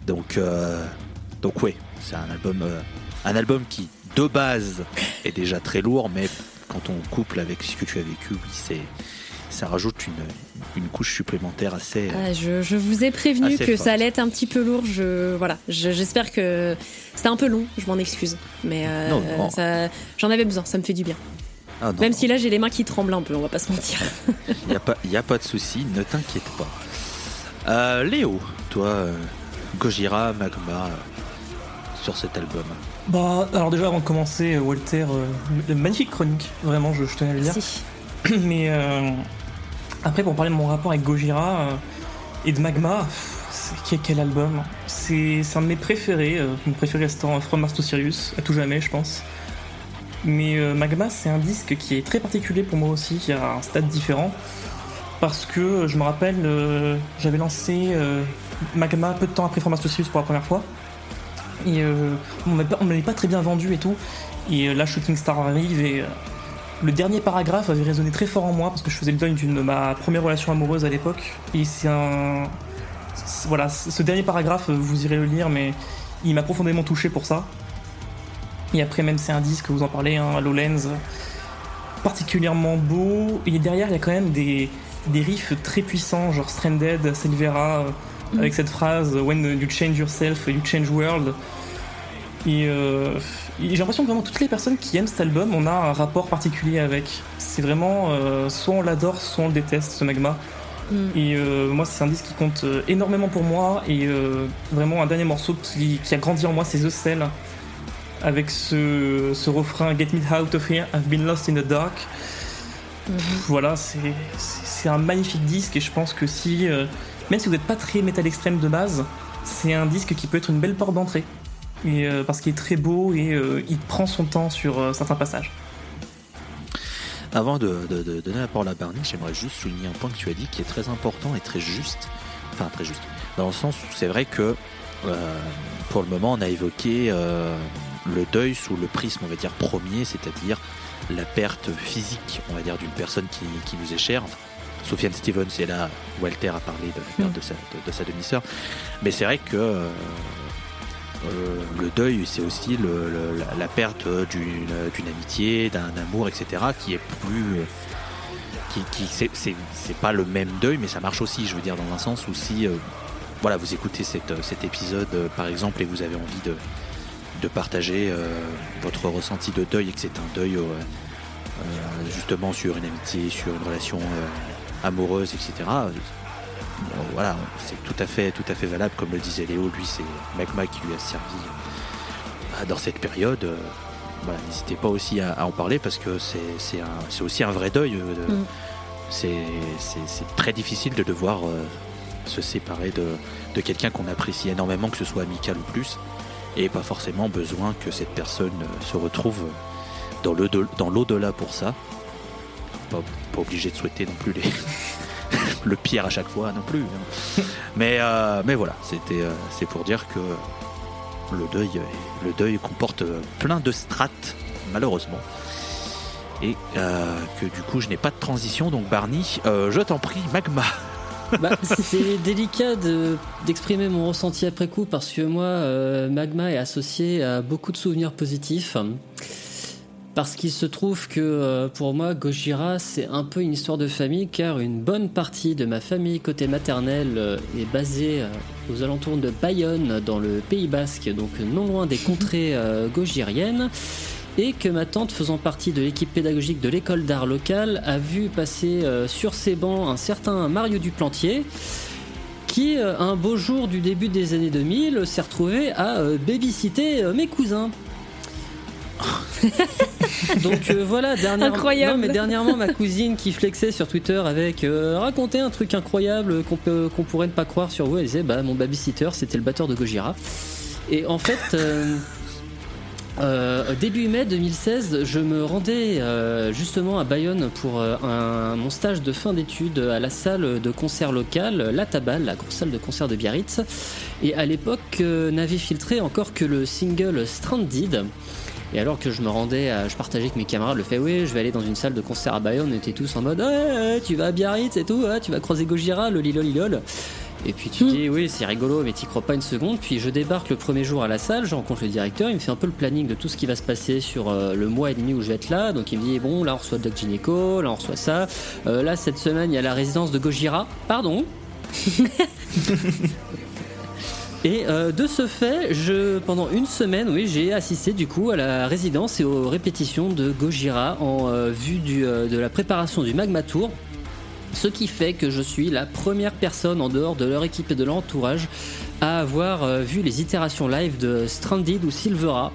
Donc euh, donc ouais, c'est un album euh, un album qui de base est déjà très lourd, mais quand on couple avec ce que tu as vécu, oui, c'est ça rajoute une, une couche supplémentaire assez. euh, Ah, je, je vous ai prévenu que forte. ça allait être un petit peu lourd. Je, voilà, Je- j'espère que c'était un peu long. Je m'en excuse, mais euh, Non, non. ça- j'en avais besoin. Ça me fait du bien. ah non, Même non, si là j'ai les mains qui tremblent un peu, on va pas se mentir. il y a pas y a pas de souci, ne t'inquiète pas. Euh, Léo, toi, euh, Gojira, Magma, sur cet album. Bah, alors déjà avant de commencer, Walter, euh, magnifique chronique, vraiment, je, je tenais à le dire. Si. Mais euh, après, pour parler de mon rapport avec Gojira euh, et de Magma, quel, album C'est un de mes préférés, euh, mon préféré restant From Mars to Sirius, à tout jamais, je pense. Mais Magma, c'est un disque qui est très particulier pour moi aussi, qui a un stade différent. Parce que je me rappelle, j'avais lancé Magma peu de temps après to Sirius pour la première fois. Et euh, on on me l'avait pas très bien vendu et tout. Et là, Shooting Star arrive et le dernier paragraphe avait résonné très fort en moi parce que je faisais le deuil d'une de ma première relation amoureuse à l'époque. Et c'est un. Voilà, ce dernier paragraphe, vous irez le lire, mais il m'a profondément touché pour ça. Et après, même c'est un disque, vous en parlez, hein, Lowlands, particulièrement beau. Et derrière, il y a quand même des, des riffs très puissants, genre Stranded, Silvera, euh, avec cette phrase When you change yourself, you change world. Et, euh, j'ai l'impression que vraiment toutes les personnes qui aiment cet album, on a un rapport particulier avec. C'est vraiment euh, soit on l'adore, soit on le déteste, ce magma. Mm. Et euh, moi, c'est un disque qui compte euh, énormément pour moi. Et euh, vraiment, un dernier morceau qui, qui a grandi en moi, c'est The Cell. Avec ce, ce refrain Get me out of here, I've been lost in the dark. Mhm. Voilà, c'est un magnifique disque. Et je pense que si, même si vous n'êtes pas très métal extrême de base, c'est un disque qui peut être une belle porte d'entrée. Et, euh, parce qu'il est très beau et euh, il prend son temps sur euh, certains passages. Avant de, de- de donner la parole à Barney, j'aimerais juste souligner un point que tu as dit qui est très important et très juste. Enfin, très juste. Dans le sens où c'est vrai que pour le moment, on a évoqué le deuil sous le prisme, on va dire, premier, c'est-à-dire la perte physique, on va dire, d'une personne qui, qui nous est chère. Enfin, Sofiane Stevens est là, Walter a parlé de la perte de sa, de- de sa demi-sœur. Mais c'est vrai que euh, euh, le deuil, c'est aussi la, perte d'une amitié, d'un amour, etc., qui est plus. euh, Qui, c'est- pas le même deuil, mais ça marche aussi, je veux dire, dans un sens où si. euh, voilà, vous écoutez cet épisode, par exemple, et vous avez envie de, de partager votre ressenti de deuil, et que c'est un deuil justement sur une amitié, sur une relation amoureuse, etc. bon, voilà, c'est tout à fait, tout à fait valable, comme le disait Léo. Lui, c'est Magma qui lui a servi euh, dans cette période. euh, voilà, n'hésitez pas aussi à, à en parler parce que c'est aussi un vrai deuil. euh, Mm. C'est très difficile de devoir se séparer de, de quelqu'un qu'on apprécie énormément, que ce soit amical ou plus, et pas forcément besoin que cette personne se retrouve dans l'au-delà pour ça. Pas, pas obligé de souhaiter non plus les le pire à chaque fois non plus. hein. mais euh, mais voilà, c'était euh, c'est pour dire que le deuil est- le deuil comporte plein de strates malheureusement. Et euh, que du coup je n'ai pas de transition donc Barney, euh, je t'en prie Magma. Bah, c'est délicat de- d'exprimer mon ressenti après coup parce que moi, euh, Magma est associé à beaucoup de souvenirs positifs. Parce qu'il se trouve que euh, pour moi, Gojira, c'est un peu une histoire de famille car une bonne partie de ma famille côté maternel euh, est basée euh, aux alentours de Bayonne, dans le Pays Basque, donc non loin des contrées euh, gojiriennes. Et que ma tante, faisant partie de l'équipe pédagogique de l'école d'art locale, a vu passer sur ses bancs un certain Mario Duplantier, qui, un beau jour du début des années 2000, s'est retrouvé à babysitter mes cousins. Donc euh, voilà, dernièrement, Incroyable. non, mais dernièrement, ma cousine qui flexait sur Twitter avec euh, racontait un truc incroyable qu'on peut, qu'on pourrait ne pas croire sur vous. Elle disait, bah mon babysitter, c'était le batteur de Gojira. Et en fait, euh, euh, début mai 2016, je me rendais justement à Bayonne pour un- mon stage de fin d'études à la salle de concert locale, La Tabale, la grosse salle de concert de Biarritz. Et à l'époque, n'avait filtré encore que le single Stranded. Et alors que je me rendais, à- je partageais avec mes camarades le fait, oui, je vais aller dans une salle de concert à Bayonne, on était tous en mode, ouais, tu vas à Biarritz et tout, tu vas croiser Gojira, le lilolilol. Et puis tu dis, oui, c'est rigolo, mais t'y crois pas une seconde. Puis je débarque le premier jour à la salle, je rencontre le directeur, il me fait un peu le planning de tout ce qui va se passer sur euh, le mois et demi où je vais être là. Donc il me dit, bon, là on reçoit Doc Gineco, là on reçoit ça. Euh, là, cette semaine, il y a la résidence de Gojira. Pardon Et euh, de ce fait, je, pendant une semaine, oui, j'ai assisté du coup à la résidence et aux répétitions de Gojira en euh, vue du, euh, de la préparation du Magma Tour. Ce qui fait que je suis la première personne en dehors de leur équipe et de l'entourage à avoir vu les itérations live de Stranded ou Silvera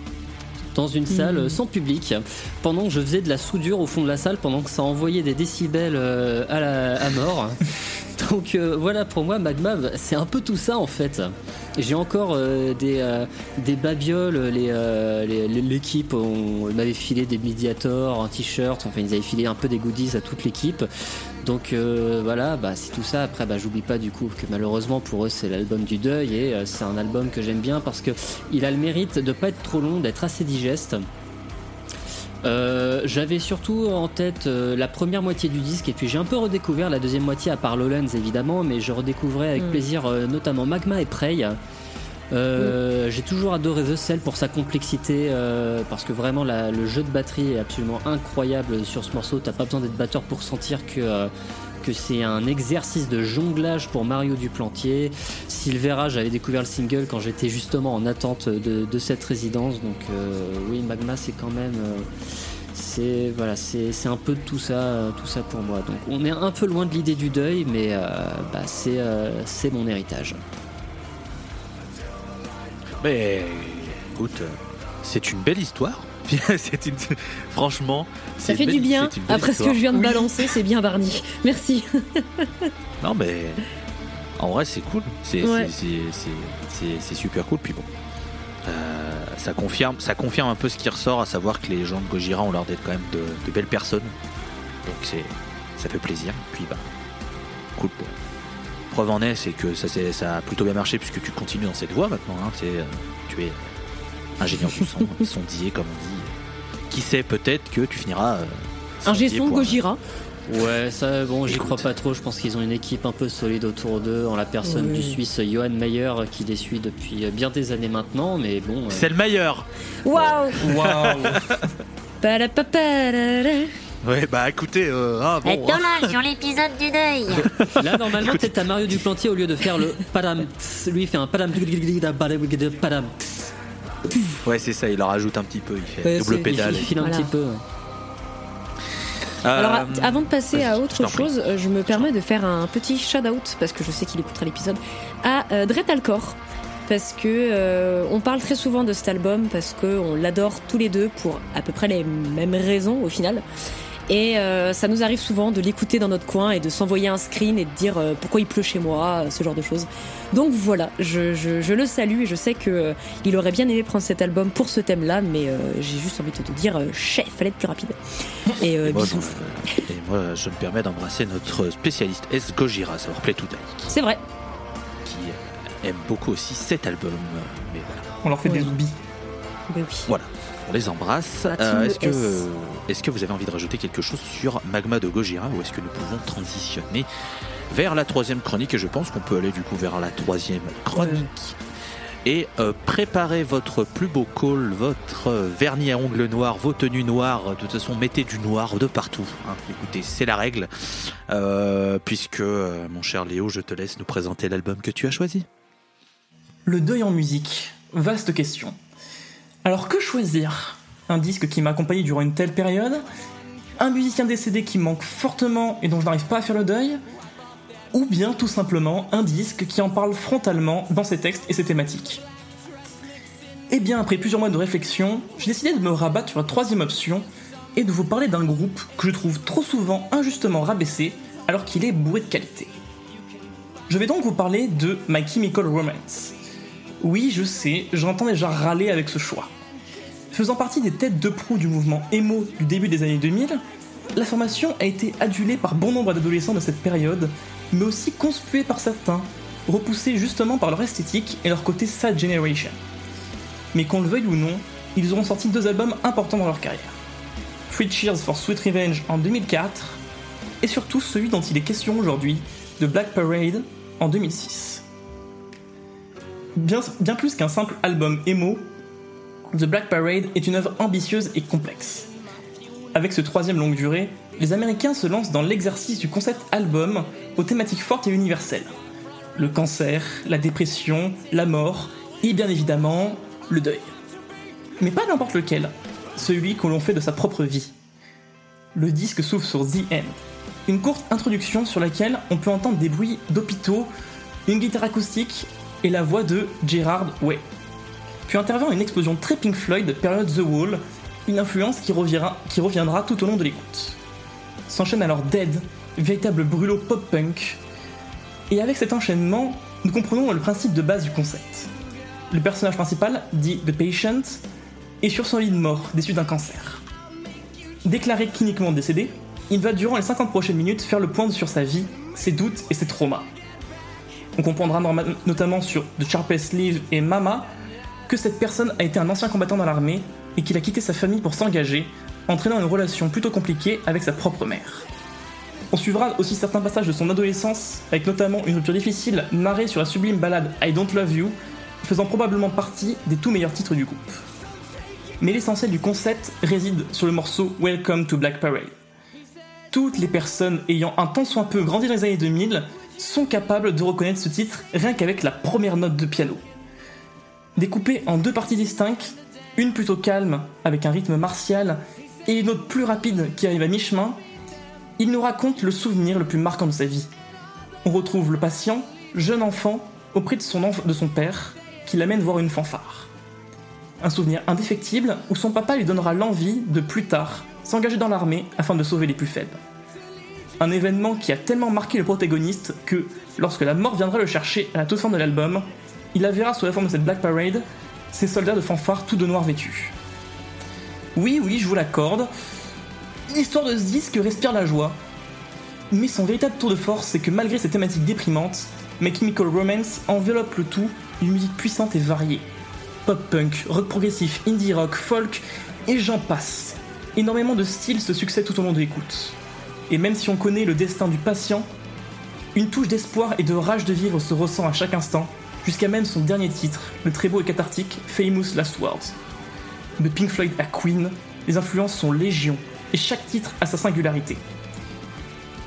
dans une salle euh, sans public pendant que je faisais de la soudure au fond de la salle pendant que ça envoyait des décibels à, la- à mort. Donc euh, voilà, pour moi, Magma, c'est un peu tout ça en fait. J'ai encore euh, des, euh, des babioles, les, euh, les- l'équipe on, m'avait filé des médiators, un t-shirt, enfin ils avaient filé un peu des goodies à toute l'équipe. Donc voilà, bah, c'est tout ça. Après, bah, j'oublie pas du coup que malheureusement pour eux c'est l'album du deuil et c'est un album que j'aime bien parce que il a le mérite de pas être trop long, d'être assez digeste. Euh, J'avais surtout en tête euh, la première moitié du disque et puis j'ai un peu redécouvert la deuxième moitié à part Lowlands évidemment, mais je redécouvrais avec Mm. plaisir euh, notamment Magma et Prey. Euh, J'ai toujours adoré The Cell pour sa complexité parce que vraiment la- le jeu de batterie est absolument incroyable sur ce morceau. T'as pas besoin d'être batteur pour sentir que que c'est un exercice de jonglage pour Mario Duplantier. Silvera, j'avais découvert le single quand j'étais justement en attente de, cette résidence. Donc euh, oui, Magma, c'est quand même, euh, c'est voilà, c'est un peu tout ça, euh, tout ça pour moi. Donc on est un peu loin de l'idée du deuil, mais bah, c'est mon héritage. Mais écoute, c'est une belle histoire. c'est une... Franchement, Ça fait du bien. Après ce que je viens de Oui. balancer, c'est bien Barney. Merci. Non, mais en vrai, c'est cool. C'est Ouais. super cool. Puis bon, euh, ça, confirme, ça confirme un peu ce qui ressort, à savoir que les gens de Gojira ont l'air d'être quand même de, de belles personnes. Donc c'est ça fait plaisir. Puis bah, cool. Bon. Preuve en est, c'est que ça, a plutôt bien marché puisque tu continues dans cette voie maintenant. hein. Tu es, euh, tu es ingénieur du son, sondier comme on dit. Qui sait, peut-être que tu finiras. euh, Un pour- Gojira. Ouais, ça, bon, j'y crois pas trop. Je pense qu'ils ont une équipe un peu solide autour d'eux, en la personne Oui. du Suisse Johan Mayer qui les suit depuis bien des années maintenant. Mais bon, euh, C'est le meilleur. Waouh Waouh. Ouais, bah écoutez, euh, ah, bon, sur l'épisode du deuil. Là, normalement, peut-être à Mario Duplantier, au lieu de faire le padam, lui, il fait un padam, padam. Ouais, c'est ça, il en rajoute un petit peu, il fait Ouais, double pédale. Il file un Voilà. petit peu. Alors, Euh, a- avant de passer à autre chose, euh, je me permets de faire un petit shout-out, parce que je sais qu'il écoutera l'épisode, à euh, Dretalcor. Parce que euh, on parle très souvent de cet album, parce qu'on l'adore tous les deux pour à peu près les mêmes raisons au final. Et euh, ça nous arrive souvent de l'écouter dans notre coin et de s'envoyer un screen et de dire euh, pourquoi il pleut chez moi, euh, ce genre de choses. Donc voilà, je, je, je le salue et je sais que euh, il aurait bien aimé prendre cet album pour ce thème-là, mais euh, j'ai juste envie de te dire, euh, chef, fallait être plus rapide. Et, euh, Et moi, bisous. je, et moi, je me permets d'embrasser notre spécialiste S. Gojira, savoir Play to Die, C'est vrai. qui aime beaucoup aussi cet album. Mais voilà, On leur fait Ouais. des oublis. Ben oui. Voilà. On les embrasse. Euh, est-ce, que, S. est-ce que vous avez envie de rajouter quelque chose sur Magma de Gojira ou est-ce que nous pouvons transitionner vers la troisième chronique Et je pense qu'on peut aller du coup vers la troisième chronique. Et euh, préparez votre plus beau col, votre euh, vernis à ongles noirs, vos tenues noires. De toute façon, mettez du noir de partout. hein. Écoutez, c'est la règle. Euh, puisque, euh, mon cher Léo, je te laisse nous présenter l'album que tu as choisi. Le deuil en musique, vaste question. Alors que choisir? Un disque qui m'a accompagné durant une telle période? Un musicien décédé qui manque fortement et dont je n'arrive pas à faire le deuil? Ou bien tout simplement un disque qui en parle frontalement dans ses textes et ses thématiques? Eh bien, après plusieurs mois de réflexion, j'ai décidé de me rabattre sur la troisième option et de vous parler d'un groupe que je trouve trop souvent injustement rabaissé alors qu'il est bourré de qualité. Je vais donc vous parler de My Chemical Romance. Oui, je sais, j'entends déjà râler avec ce choix. Faisant partie des têtes de proue du mouvement emo du début des années 2000, la formation a été adulée par bon nombre d'adolescents de cette période, mais aussi conspuée par certains, repoussés justement par leur esthétique et leur côté sad generation. Mais qu'on le veuille ou non, ils auront sorti deux albums importants dans leur carrière. Free Cheers for Sweet Revenge en 2004, et surtout celui dont il est question aujourd'hui, de Black Parade en 2006. Bien, plus qu'un simple album emo, The Black Parade est une œuvre ambitieuse et complexe. Avec ce troisième longue durée, les Américains se lancent dans l'exercice du concept album aux thématiques fortes et universelles. Le cancer, la dépression, la mort et bien évidemment le deuil. Mais pas n'importe lequel, celui que l'on fait de sa propre vie. Le disque s'ouvre sur The End, une courte introduction sur laquelle on peut entendre des bruits d'hôpitaux, une guitare acoustique et la voix de Gerard Way. Puis intervient une explosion très Pink Floyd, période The Wall, une influence qui reviendra, tout au long de l'écoute. S'enchaîne alors Dead, véritable brûlot pop-punk. Et avec cet enchaînement, nous comprenons le principe de base du concept. Le personnage principal, dit The Patient, est sur son lit de mort, déçu d'un cancer. Déclaré cliniquement décédé, il va durant les 50 prochaines minutes faire le point sur sa vie, ses doutes et ses traumas. On comprendra notamment sur The Sharpest Sleeve et Mama que cette personne a été un ancien combattant dans l'armée et qu'il a quitté sa famille pour s'engager, entraînant une relation plutôt compliquée avec sa propre mère. On suivra aussi certains passages de son adolescence, avec notamment une rupture difficile narrée sur la sublime ballade I Don't Love You, faisant probablement partie des tout meilleurs titres du groupe. Mais l'essentiel du concept réside sur le morceau Welcome to Black Parade. Toutes les personnes ayant un tant soit peu grandi dans les années 2000 sont capables de reconnaître ce titre rien qu'avec la première note de piano. Découpée en deux parties distinctes, une plutôt calme avec un rythme martial et une autre plus rapide qui arrive à mi-chemin, il nous raconte le souvenir le plus marquant de sa vie. On retrouve le patient, jeune enfant, auprès de son, de son père, qui l'amène voir une fanfare. Un souvenir indéfectible où son papa lui donnera l'envie de plus tard s'engager dans l'armée afin de sauver les plus faibles. Un événement qui a tellement marqué le protagoniste que, lorsque la mort viendra le chercher à la toute fin de l'album, il la verra sous la forme de cette Black Parade, ces soldats de fanfare tout de noir vêtus. Oui, oui, je vous l'accorde, l'histoire de ce disque respire la joie, mais son véritable tour de force, c'est que malgré ses thématiques déprimantes, My Chemical Romance enveloppe le tout d'une musique puissante et variée. Pop-punk, rock progressif, indie rock, folk, et j'en passe. Énormément de styles se succèdent tout au long de l'écoute. Et même si on connaît le destin du patient, une touche d'espoir et de rage de vivre se ressent à chaque instant, jusqu'à même son dernier titre, le très beau et cathartique Famous Last Words. De Pink Floyd à Queen, les influences sont légion, et chaque titre a sa singularité.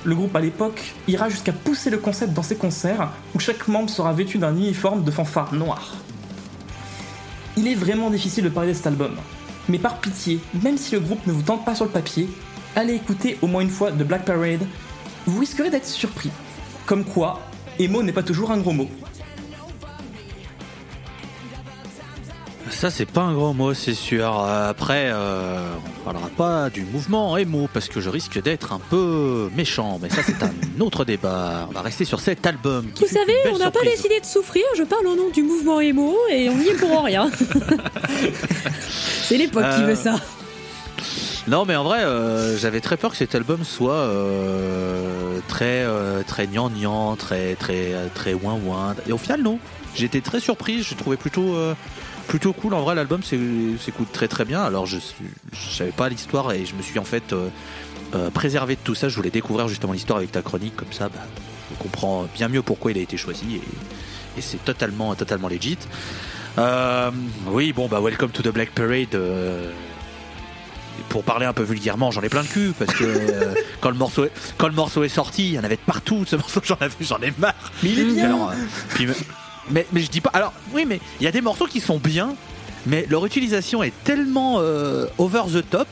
Le groupe à l'époque ira jusqu'à pousser le concept dans ses concerts, où chaque membre sera vêtu d'un uniforme de fanfare noir. Il est vraiment difficile de parler de cet album, mais par pitié, même si le groupe ne vous tente pas sur le papier, allez écouter au moins une fois de Black Parade, vous risquerez d'être surpris. Comme quoi, emo n'est pas toujours un gros mot. Ça, c'est pas un gros mot, c'est sûr. Euh, Après, euh, on parlera pas du mouvement émo parce que je risque d'être un peu méchant, mais ça, c'est un autre débat. On va rester sur cet album. Qui Vous savez, on n'a pas décidé de souffrir, je parle au nom du mouvement émo et on y est pour rien. C'est l'époque qui Euh, veut ça. Non, mais en vrai, euh, j'avais très peur que cet album soit euh, très euh, très gnangnan, très très très ouin ouin. Et au final, non. J'étais très surpris. Je trouvais plutôt euh, plutôt cool. En vrai, l'album s'écoute très très bien. Alors, je savais pas l'histoire et je me suis en fait euh, préservé de tout ça. Je voulais découvrir justement l'histoire avec ta chronique. Comme ça, bah, je comprends bien mieux pourquoi il a été choisi et, et c'est totalement totalement legit. Oui, bon, bah, Welcome to the Black Parade. Pour parler un peu vulgairement, j'en ai plein le cul parce que euh, quand le morceau est, quand le morceau est sorti, il y en avait de partout. Ce morceau, j'en avais, j'en ai marre. Mais il est bien Alors, euh, puis, mais, mais mais je dis pas. Alors oui, mais il y a des morceaux qui sont bien, mais leur utilisation est tellement euh, over the top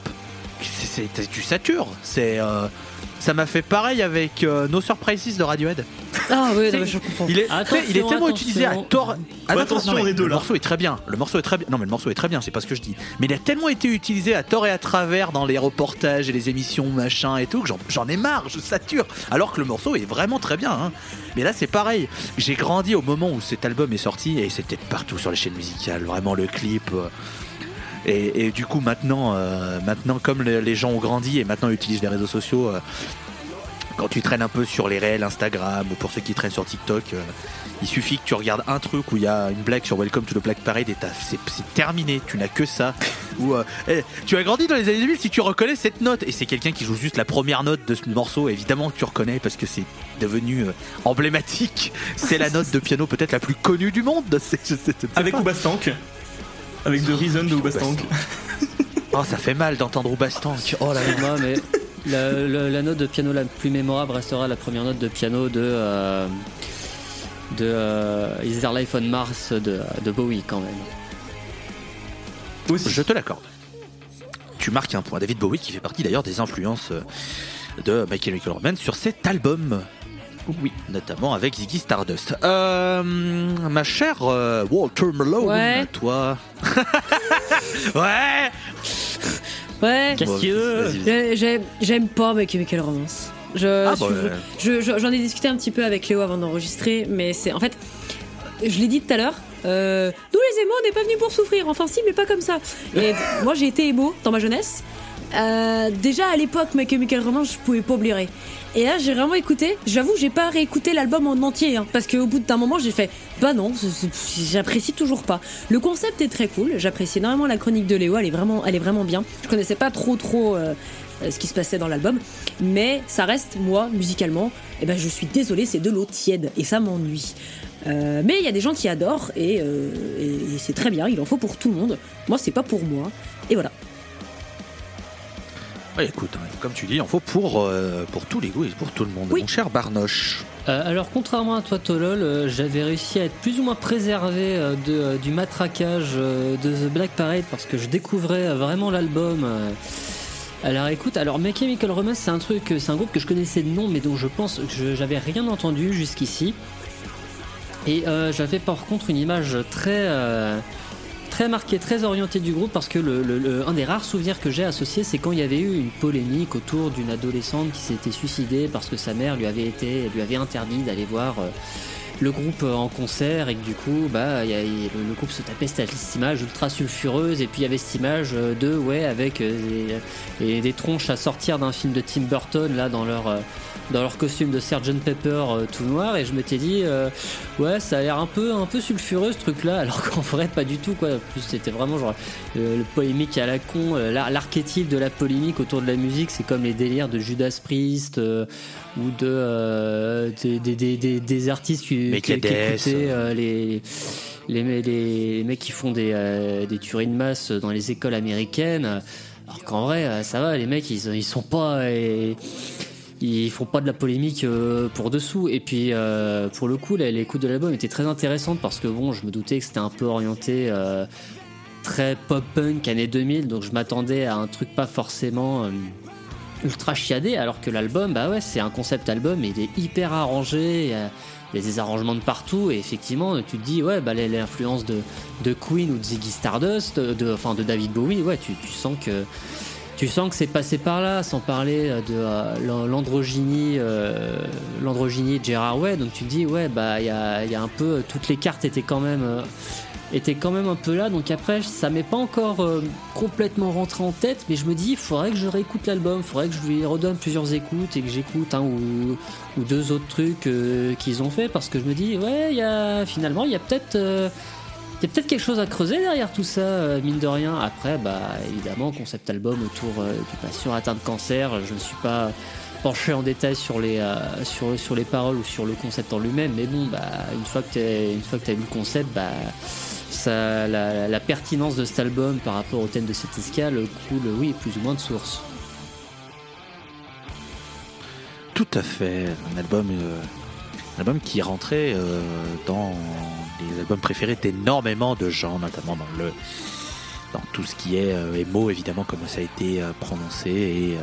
que c'est, c'est- tu satures. C'est euh, ça m'a fait pareil avec euh, No Surprises de Radiohead. Ah oui, c'est- non, mais je comprends. Il est, il tellement attention. utilisé à tort. Ah, non, attention, non, est deux, le là. morceau est très bien. Le morceau est très bien. Non, mais le morceau est très bien. C'est pas ce que je dis. Mais il a tellement été utilisé à tort et à travers dans les reportages et les émissions machin et tout que j'en, j'en ai marre. Je sature. Alors que le morceau est vraiment très bien. hein. Mais là, c'est pareil. J'ai grandi au moment où cet album est sorti et c'était partout sur les chaînes musicales. Vraiment le clip. euh, et, du coup, maintenant, euh, maintenant, comme le- les gens ont grandi et maintenant utilisent les réseaux sociaux, euh, quand tu traînes un peu sur les réels Instagram ou pour ceux qui traînent sur TikTok, euh, il suffit que tu regardes un truc où il y a une blague sur Welcome to the Black Parade et c'est terminé, tu n'as que ça. Ou eh, tu as grandi dans les années 2000 si tu reconnais cette note et c'est quelqu'un qui joue juste la première note de ce morceau, évidemment que tu reconnais parce que c'est devenu emblématique. C'est la note de piano peut-être la plus connue du monde. Sais- je sais Avec. Oubastank. Avec The Reason de Oubastank. Oh, ça fait mal d'entendre Oubastank. Oh là là. Moi, mais la, la- la note de piano la plus mémorable restera la première note de piano de euh, de euh, Is There Life on Mars de, de Bowie quand même. Aussi. Je te l'accorde. Tu marques un point. David Bowie qui fait partie d'ailleurs des influences euh, de My Chemical Romance sur cet album. Oui, notamment avec Ziggy Stardust. Euh, ma chère euh, Walter Malone, Ouais. toi. ouais. Ouais. Qu'est-ce Bon, que vas-y, vas-y. J'ai- J'aime j'aime pas My Chemical Romance. Je, Ah, je- bah, ouais. je- je- j'en ai discuté un petit peu avec Léo avant d'enregistrer, mais c'est en fait, je l'ai dit tout à l'heure. Euh, nous les émos, on n'est pas venus pour souffrir. Enfin si, mais pas comme ça. Et moi, j'ai été émo dans ma jeunesse. Euh, déjà à l'époque, My Chemical Romance, je pouvais pas blairer. Et là, j'ai vraiment écouté. J'avoue, j'ai pas réécouté l'album en entier, hein, parce qu'au bout d'un moment, j'ai fait, bah non, j'apprécie toujours pas. Le concept est très cool. J'apprécie énormément la chronique de Léo. Elle est vraiment, elle est vraiment bien. Je connaissais pas trop trop euh, euh, ce qui se passait dans l'album, mais ça reste moi musicalement. Et ben, je suis désolée, c'est de l'eau tiède et ça m'ennuie. Euh, mais il y a des gens qui adorent et, et- et c'est très bien. Il en faut pour tout le monde. Moi, c'est pas pour moi. Et voilà. Ouais, écoute, hein, comme tu dis, il en faut pour, euh, pour tous les goûts et pour tout le monde. Oui. Mon cher Barnoche. Euh, alors contrairement à toi Tolol, euh, j'avais réussi à être plus ou moins préservé de, du matraquage de The Black Parade parce que je découvrais vraiment l'album à la réécoute. Alors My Chemical Romance c'est un truc, c'est un groupe que je connaissais de nom mais dont je pense que je- j'avais rien entendu jusqu'ici. Et j'avais par contre une image très très marquée, très orientée du groupe parce que le, un des rares souvenirs que j'ai associé, c'est quand il y avait eu une polémique autour d'une adolescente qui s'était suicidée parce que sa mère lui avait été, lui avait interdit d'aller voir euh, le groupe euh, en concert et que du coup, bah, le, groupe se tapait cette, image ultra sulfureuse et puis il y avait cette image euh, de ouais avec des, des tronches à sortir d'un film de Tim Burton là dans leur dans leur costume de Sgt. Pepper euh, tout noir et je m'étais dit euh, ouais ça a l'air un peu un peu sulfureux ce truc là alors qu'en vrai pas du tout quoi. En plus c'était vraiment genre le polémique à la con euh, l'ar- l'archétype de la polémique autour de la musique c'est comme les délires de Judas Priest ou de des, des, des, des, artistes qui, qui, écoutaient les les, les, les mecs qui font des, euh, des tueries de masse dans les écoles américaines. Alors qu'en vrai ça va les mecs ils, ils sont pas ils font pas de la polémique euh, pour dessous. Et puis euh, pour le coup l'écoute de l'album était très intéressante parce que bon je me doutais que c'était un peu orienté euh, très pop punk années 2000 donc je m'attendais à un truc pas forcément ultra chiadé alors que l'album bah ouais c'est un concept album. Et il est hyper arrangé il y a, il y a des arrangements de partout. Et effectivement tu te dis ouais bah l'influence de, de Queen ou de Ziggy Stardust de, enfin de David Bowie ouais tu, tu sens que tu sens que c'est passé par là, sans parler euh, de euh, l'an- l'androgynie, euh, l'androgynie de Gerard Way. Donc tu te dis ouais bah il y a, y a un peu toutes les cartes étaient quand même étaient quand même un peu là. Donc après ça m'est pas encore complètement rentré en tête, mais je me dis il faudrait que je réécoute l'album, il faudrait que je lui redonne plusieurs écoutes et que j'écoute un ou, deux autres trucs qu'ils ont fait parce que je me dis ouais y a finalement il y a peut-être il y a peut-être quelque chose à creuser derrière tout ça, euh, mine de rien. Après, bah, évidemment, concept album autour euh, du patient atteint de cancer. Je ne suis pas penché en détail sur les, euh, sur, sur les paroles ou sur le concept en lui-même, mais bon, bah, une fois que tu as lu le concept, bah, ça, la, pertinence de cet album par rapport au thème de cette escale coule, oui, plus ou moins de source. Tout à fait. Un album, un album qui est rentré dans les albums préférés d'énormément de gens, notamment dans le dans tout ce qui est euh, emo, évidemment, comme ça a été euh, prononcé. Et euh,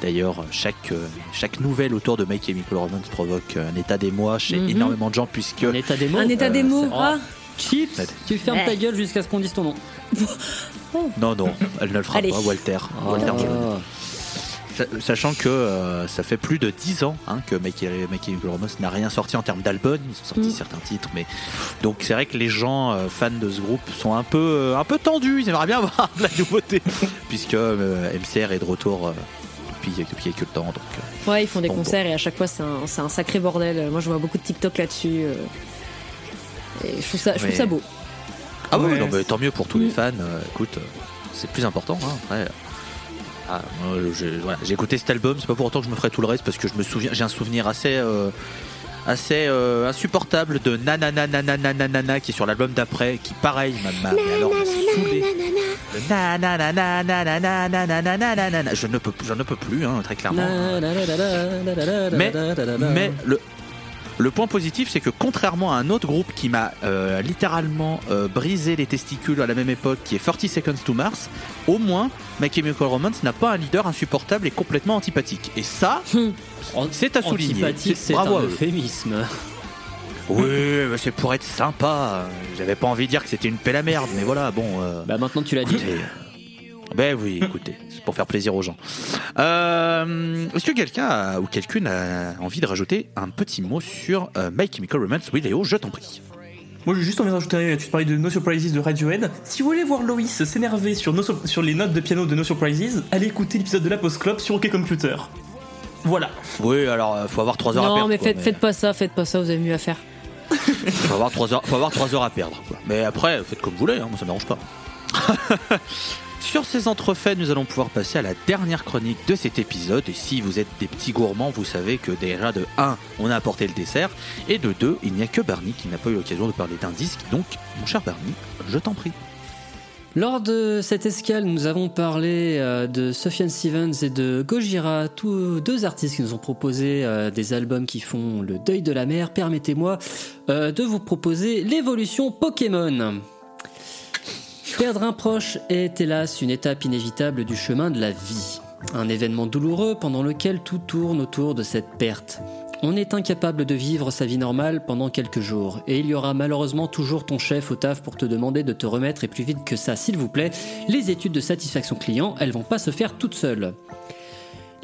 d'ailleurs, chaque, euh, chaque nouvelle autour de My Chemical Romance provoque un état d'émoi chez Mhm. énormément de gens, puisque Un état des mots. Un état c'est- Ah, Chips, Ouais. tu fermes ta gueule jusqu'à ce qu'on dise ton nom. non, non, elle ne le fera Allez. pas, Walter. Walter Oh. Sachant que euh, ça fait plus de 10 ans hein, que Chemical Romance n'a rien sorti en termes d'album, ils ont sorti Mm. certains titres, mais donc c'est vrai que les gens euh, fans de ce groupe sont un peu euh, un peu tendus, ils aimeraient bien voir de la nouveauté, puisque MCR est de retour depuis, depuis quelques temps. Donc, ouais, ils font des Bon, concerts et à chaque fois, c'est un, sacré bordel. Moi, je vois beaucoup de TikTok là-dessus. euh, et je trouve ça, je trouve Ouais. ça beau. Ah oui, non, mais tant mieux pour tous les Mm. fans. euh, écoute, c'est plus important. Hein, après. Ah, moi, je- voilà, j'ai écouté cet album, c'est pas pour autant que je me ferai tout le reste parce que je me souviens, j'ai un souvenir assez, euh, assez euh, insupportable de Nanana Nanana Nanana qui est sur l'album d'après, qui pareil m'a alors saoulé. Le Nanana Nanana Nanana Nanana, je ne peux, je ne peux plus, hein, très clairement. Na, na, na, na, na, na, na, na, Mais, na, na, na. mais le, Le point positif, c'est que contrairement à un autre groupe qui m'a euh, littéralement euh, brisé les testicules à la même époque, qui est 30 Seconds to Mars, au moins My Chemical Romance n'a pas un leader insupportable et complètement antipathique. Et ça, c'est à souligner. Antipathique, C'est- un euphémisme. Oui, c'est pour être sympa. J'avais pas envie de dire que c'était une pelle à merde, mais voilà, bon. euh, Bah maintenant tu l'as dit. Ben oui, écoutez, c'est pour faire plaisir aux gens. Euh, Est-ce que quelqu'un a- ou quelqu'une a envie de rajouter un petit mot sur euh, My Chemical Romance Oui, Léo, je t'en prie. Moi, j'ai juste envie de rajouter, tu parlais de No Surprises de Radiohead. Si vous voulez voir Loïs s'énerver sur, No Sur- sur les notes de piano de No Surprises, allez écouter l'épisode de la Post Club sur OK Computer. Voilà. Oui, alors euh, faut avoir 3 heures à Non, perdre. mais quoi, faites, faites pas ça, faites pas ça, vous avez mieux à faire. Faut avoir 3 heures, faut avoir trois heures à perdre. quoi. Mais après, faites comme vous voulez, hein, moi ça m'arrange pas. Sur ces entrefaits, nous allons pouvoir passer à la dernière chronique de cet épisode. Et si vous êtes des petits gourmands, vous savez que déjà de 1, on a apporté le dessert. Et de 2, il n'y a que Barney qui n'a pas eu l'occasion de parler d'un disque. Donc, mon cher Barney, je t'en prie. Lors de cette escale, nous avons parlé euh, de Sufjan Stevens et de Gojira, tous deux artistes qui nous ont proposé euh, des albums qui font le deuil de la mer. Permettez-moi euh, de vous proposer l'évolution Pokémon. Perdre un proche est hélas une étape inévitable du chemin de la vie. Un événement douloureux pendant lequel tout tourne autour de cette perte. On est incapable de vivre sa vie normale pendant quelques jours, et il y aura malheureusement toujours ton chef au taf pour te demander de te remettre et plus vite que ça, s'il vous plaît. Les études de satisfaction client, elles vont pas se faire toutes seules.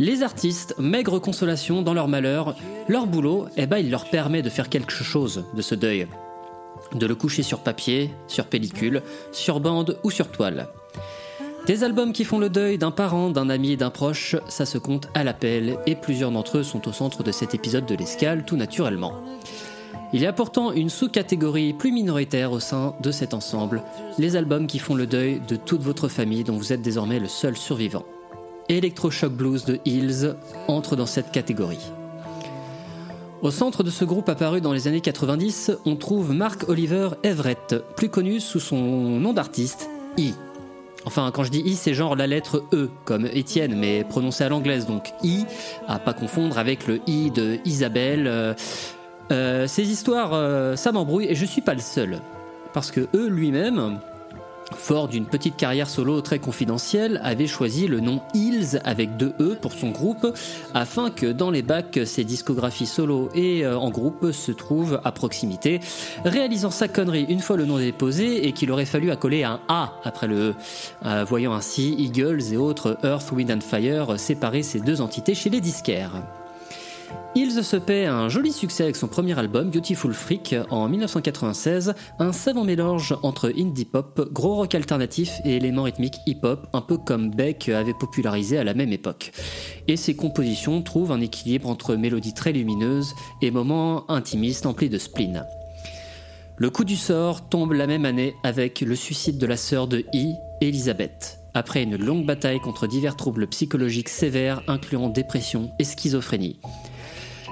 Les artistes, maigre consolation dans leur malheur, leur boulot, eh ben, il leur permet de faire quelque chose de ce deuil. De le coucher sur papier, sur pellicule, sur bande ou sur toile. Des albums qui font le deuil d'un parent, d'un ami d'un proche, ça se compte à l'appel, et plusieurs d'entre eux sont au centre de cet épisode de l'escale, tout naturellement. Il y a pourtant une sous-catégorie plus minoritaire au sein de cet ensemble, les albums qui font le deuil de toute votre famille dont vous êtes désormais le seul survivant. Electroshock Blues de Hills entre dans cette catégorie. Au centre de ce groupe apparu dans les années 90, on trouve Mark Oliver Everett, plus connu sous son nom d'artiste, E. Enfin, quand je dis I, c'est genre la lettre E, comme Étienne, mais prononcé à l'anglaise, donc I, à pas confondre avec le I de Isabelle. Euh, euh, ces histoires, euh, ça m'embrouille, et je suis pas le seul. Parce que eux, lui-même, fort d'une petite carrière solo très confidentielle, avait choisi le nom Hills avec deux E pour son groupe, afin que dans les bacs, ses discographies solo et euh, en groupe se trouvent à proximité, réalisant sa connerie une fois le nom déposé et qu'il aurait fallu accoler un A après le E, euh, voyant ainsi Eagles et autres Earth, Wind and Fire séparer ces deux entités chez les disquaires. Hills se paie un joli succès avec son premier album Beautiful Freak en 1996, un savant mélange entre indie pop, gros rock alternatif et éléments rythmiques hip-hop, un peu comme Beck avait popularisé à la même époque. Et ses compositions trouvent un équilibre entre mélodies très lumineuses et moments intimistes emplis de spleen. Le coup du sort tombe la même année avec le suicide de la sœur de E, Elisabeth, après une longue bataille contre divers troubles psychologiques sévères incluant dépression et schizophrénie.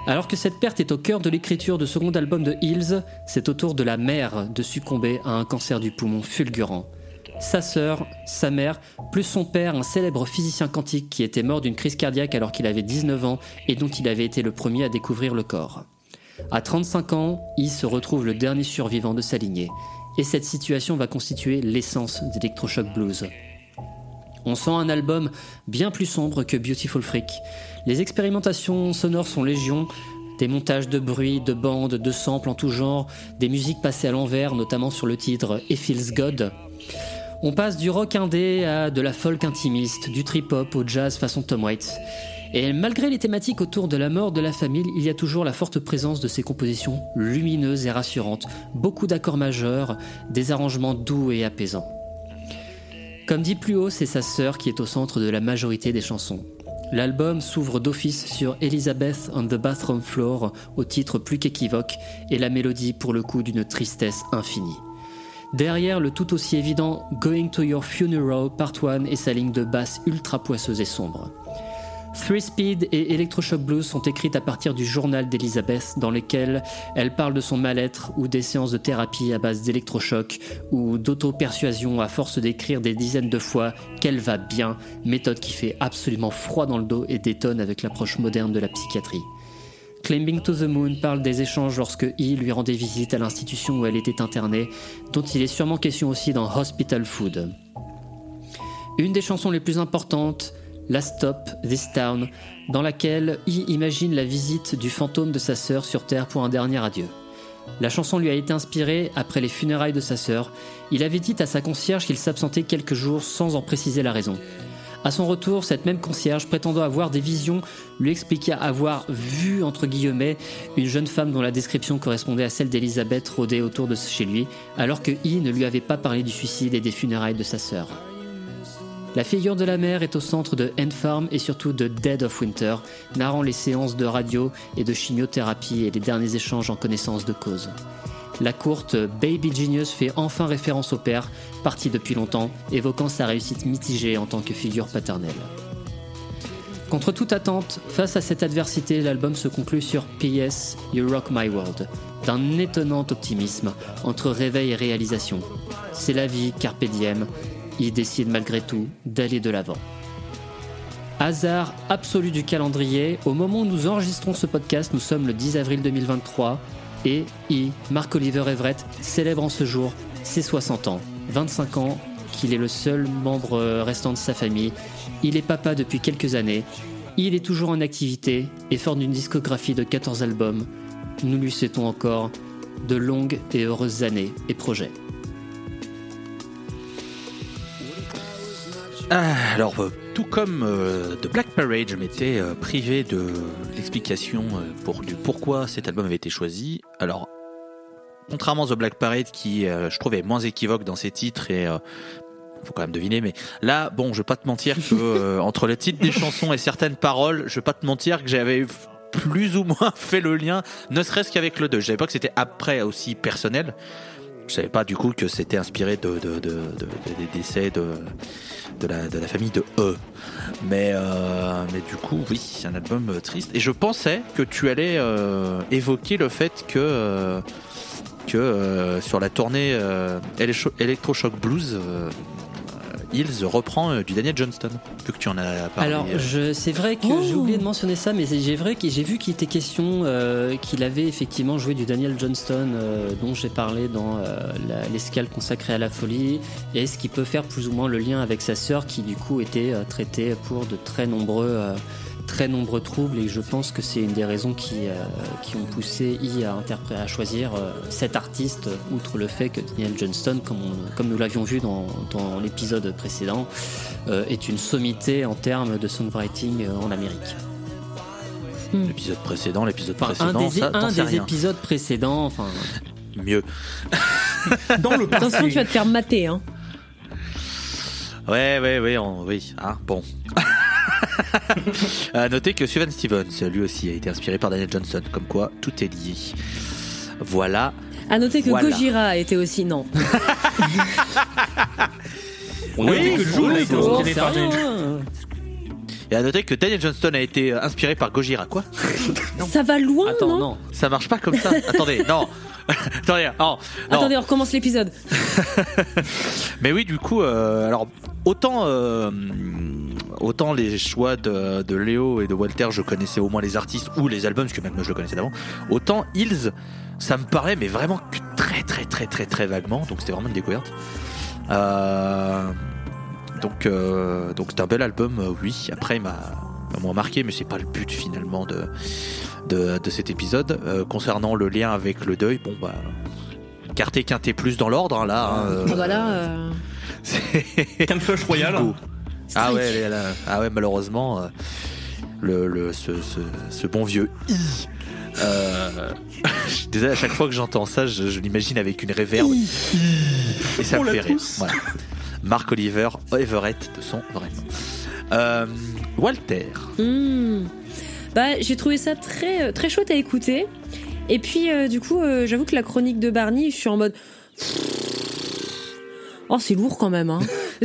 Alors que cette perte est au cœur de l'écriture du second album de Hills, c'est au tour de la mère de succomber à un cancer du poumon fulgurant. Sa sœur, sa mère, plus son père, un célèbre physicien quantique qui était mort d'une crise cardiaque alors qu'il avait 19 ans et dont il avait été le premier à découvrir le corps. À 35 ans, il se retrouve le dernier survivant de sa lignée. Et cette situation va constituer l'essence d'Electroshock Blues. On sent un album bien plus sombre que Beautiful Freak. Les expérimentations sonores sont légion, des montages de bruit, de bandes, de samples en tout genre, des musiques passées à l'envers, notamment sur le titre It Feels God. On passe du rock indé à de la folk intimiste, du trip-hop au jazz façon Tom Waits. Et malgré les thématiques autour de la mort de la famille, il y a toujours la forte présence de ces compositions lumineuses et rassurantes, beaucoup d'accords majeurs, des arrangements doux et apaisants. Comme dit plus haut, c'est sa sœur qui est au centre de la majorité des chansons. L'album s'ouvre d'office sur Elizabeth on the Bathroom Floor, au titre plus qu'équivoque, et la mélodie pour le coup d'une tristesse infinie. Derrière le tout aussi évident Going to Your Funeral Part 1 et sa ligne de basse ultra poisseuse et sombre. Three Speed et Electroshock Blues sont écrites à partir du journal d'Elizabeth dans lesquelles elle parle de son mal-être ou des séances de thérapie à base d'électrochoc ou d'auto-persuasion à force d'écrire des dizaines de fois qu'elle va bien, méthode qui fait absolument froid dans le dos et détonne avec l'approche moderne de la psychiatrie. Climbing to the Moon parle des échanges lorsque E lui rendait visite à l'institution où elle était internée, dont il est sûrement question aussi dans Hospital Food. Une des chansons les plus importantes, Last Stop, This Town, dans laquelle E imagine la visite du fantôme de sa sœur sur Terre pour un dernier adieu. La chanson lui a été inspirée après les funérailles de sa sœur. Il avait dit à sa concierge qu'il s'absentait quelques jours sans en préciser la raison. À son retour, cette même concierge, prétendant avoir des visions, lui expliqua avoir vu, entre guillemets, une jeune femme dont la description correspondait à celle d'Elisabeth rôder autour de chez lui, alors que I ne lui avait pas parlé du suicide et des funérailles de sa sœur. La figure de la mère est au centre de End Farm et surtout de Dead of Winter, narrant les séances de radio et de chimiothérapie et les derniers échanges en connaissance de cause. La courte Baby Genius fait enfin référence au père, parti depuis longtemps, évoquant sa réussite mitigée en tant que figure paternelle. Contre toute attente, face à cette adversité, l'album se conclut sur PS You Rock My World, d'un étonnant optimisme entre réveil et réalisation. C'est la vie, carpe diem, il décide malgré tout d'aller de l'avant. Hasard absolu du calendrier, au moment où nous enregistrons ce podcast, nous sommes le 10 avril 2023 et I, Marc-Oliver Everett, célèbre en ce jour ses 60 ans, 25 ans qu'il est le seul membre restant de sa famille. Il est papa depuis quelques années. Il est toujours en activité et fort d'une discographie de 14 albums. Nous lui souhaitons encore de longues et heureuses années et projets. Alors, euh, tout comme euh, The Black Parade, je m'étais euh, privé de l'explication pour, du pourquoi cet album avait été choisi. Alors, contrairement à The Black Parade, qui je trouve est moins équivoque dans ses titres et faut quand même deviner, mais là, bon, je vais pas te mentir que entre le titre des chansons et certaines paroles, je vais pas te mentir que j'avais plus ou moins fait le lien, ne serait-ce qu'avec le 2. Je savais pas que c'était après aussi personnel. Je savais pas du coup que c'était inspiré de, de, de, de- de- des décès de, la, de la famille de E. Mais, euh, mais du coup, oui, c'est un album euh, triste. Et je pensais que tu allais euh, évoquer le fait que, euh, que sur la tournée Electro- Electroshock Blues, Hills reprend euh, du Daniel Johnston, vu que tu en as parlé. Alors, euh. je, c'est vrai que Oh. j'ai oublié de mentionner ça, mais j'ai vrai que j'ai vu qu'il était question euh, qu'il avait effectivement joué du Daniel Johnston, euh, dont j'ai parlé dans euh, l'escale consacrée à la folie, et ce qui peut faire plus ou moins le lien avec sa sœur, qui du coup était euh, traitée pour de très nombreux, euh, très nombreux troubles, et je pense que c'est une des raisons qui, euh, qui ont poussé I à, choisir euh, cet artiste, outre le fait que Daniel Johnston, comme, on- comme nous l'avions vu dans, dans l'épisode précédent, euh, est une sommité en termes de songwriting en Amérique. L'épisode précédent, l'épisode Enfin, un précédent, des, ça, un des rien. épisodes précédents, enfin, Mieux. Dans le Attention, parking. tu vas te faire mater. Hein. Ouais, ouais, ouais, on- oui, hein, bon. à noter que Sufjan Stevens, lui aussi, a été inspiré par Daniel Johnson, comme quoi tout est lié. Voilà. À noter que Voilà. Gojira était aussi. Non. On a dit que Jules a été Oh, inspiré c'est par rien, Daniel. Et à noter que Daniel Johnston a été euh, inspiré par Gojira, quoi Ça va loin, Attends, non, non. Ça marche pas comme ça. Attendez, non. Attendez, non, non. Attendez, on recommence l'épisode. Mais oui, du coup, euh, alors autant euh, autant les choix de, de Léo et de Walter, je connaissais au moins les artistes ou les albums, parce que même je le connaissais d'avant. Autant Hills, ça me paraît, mais vraiment très très très très très vaguement. Donc c'était vraiment une découverte. Euh, donc euh, donc c'est un bel album, euh, oui. Après, il m'a moins marqué, mais c'est pas le but finalement de cet épisode. Concernant le lien avec le deuil, bon bah. Quarté, quinté plus dans l'ordre, hein, là. hein, Flush Royal. Ah ouais, elle ah ouais, malheureusement, euh, le, le, ce, ce, ce bon vieux I. Euh, désolé, à chaque fois que j'entends ça, je, je l'imagine avec une réverbe. Et ça On me fait rire. Voilà. Marc Oliver Everett de son vrai nom. Euh, Walter. hmm. Bah, j'ai trouvé ça très, très chouette à écouter. Et puis, euh, du coup, euh, j'avoue que la chronique de Barney, je suis en mode. Oh, c'est lourd quand même, hein.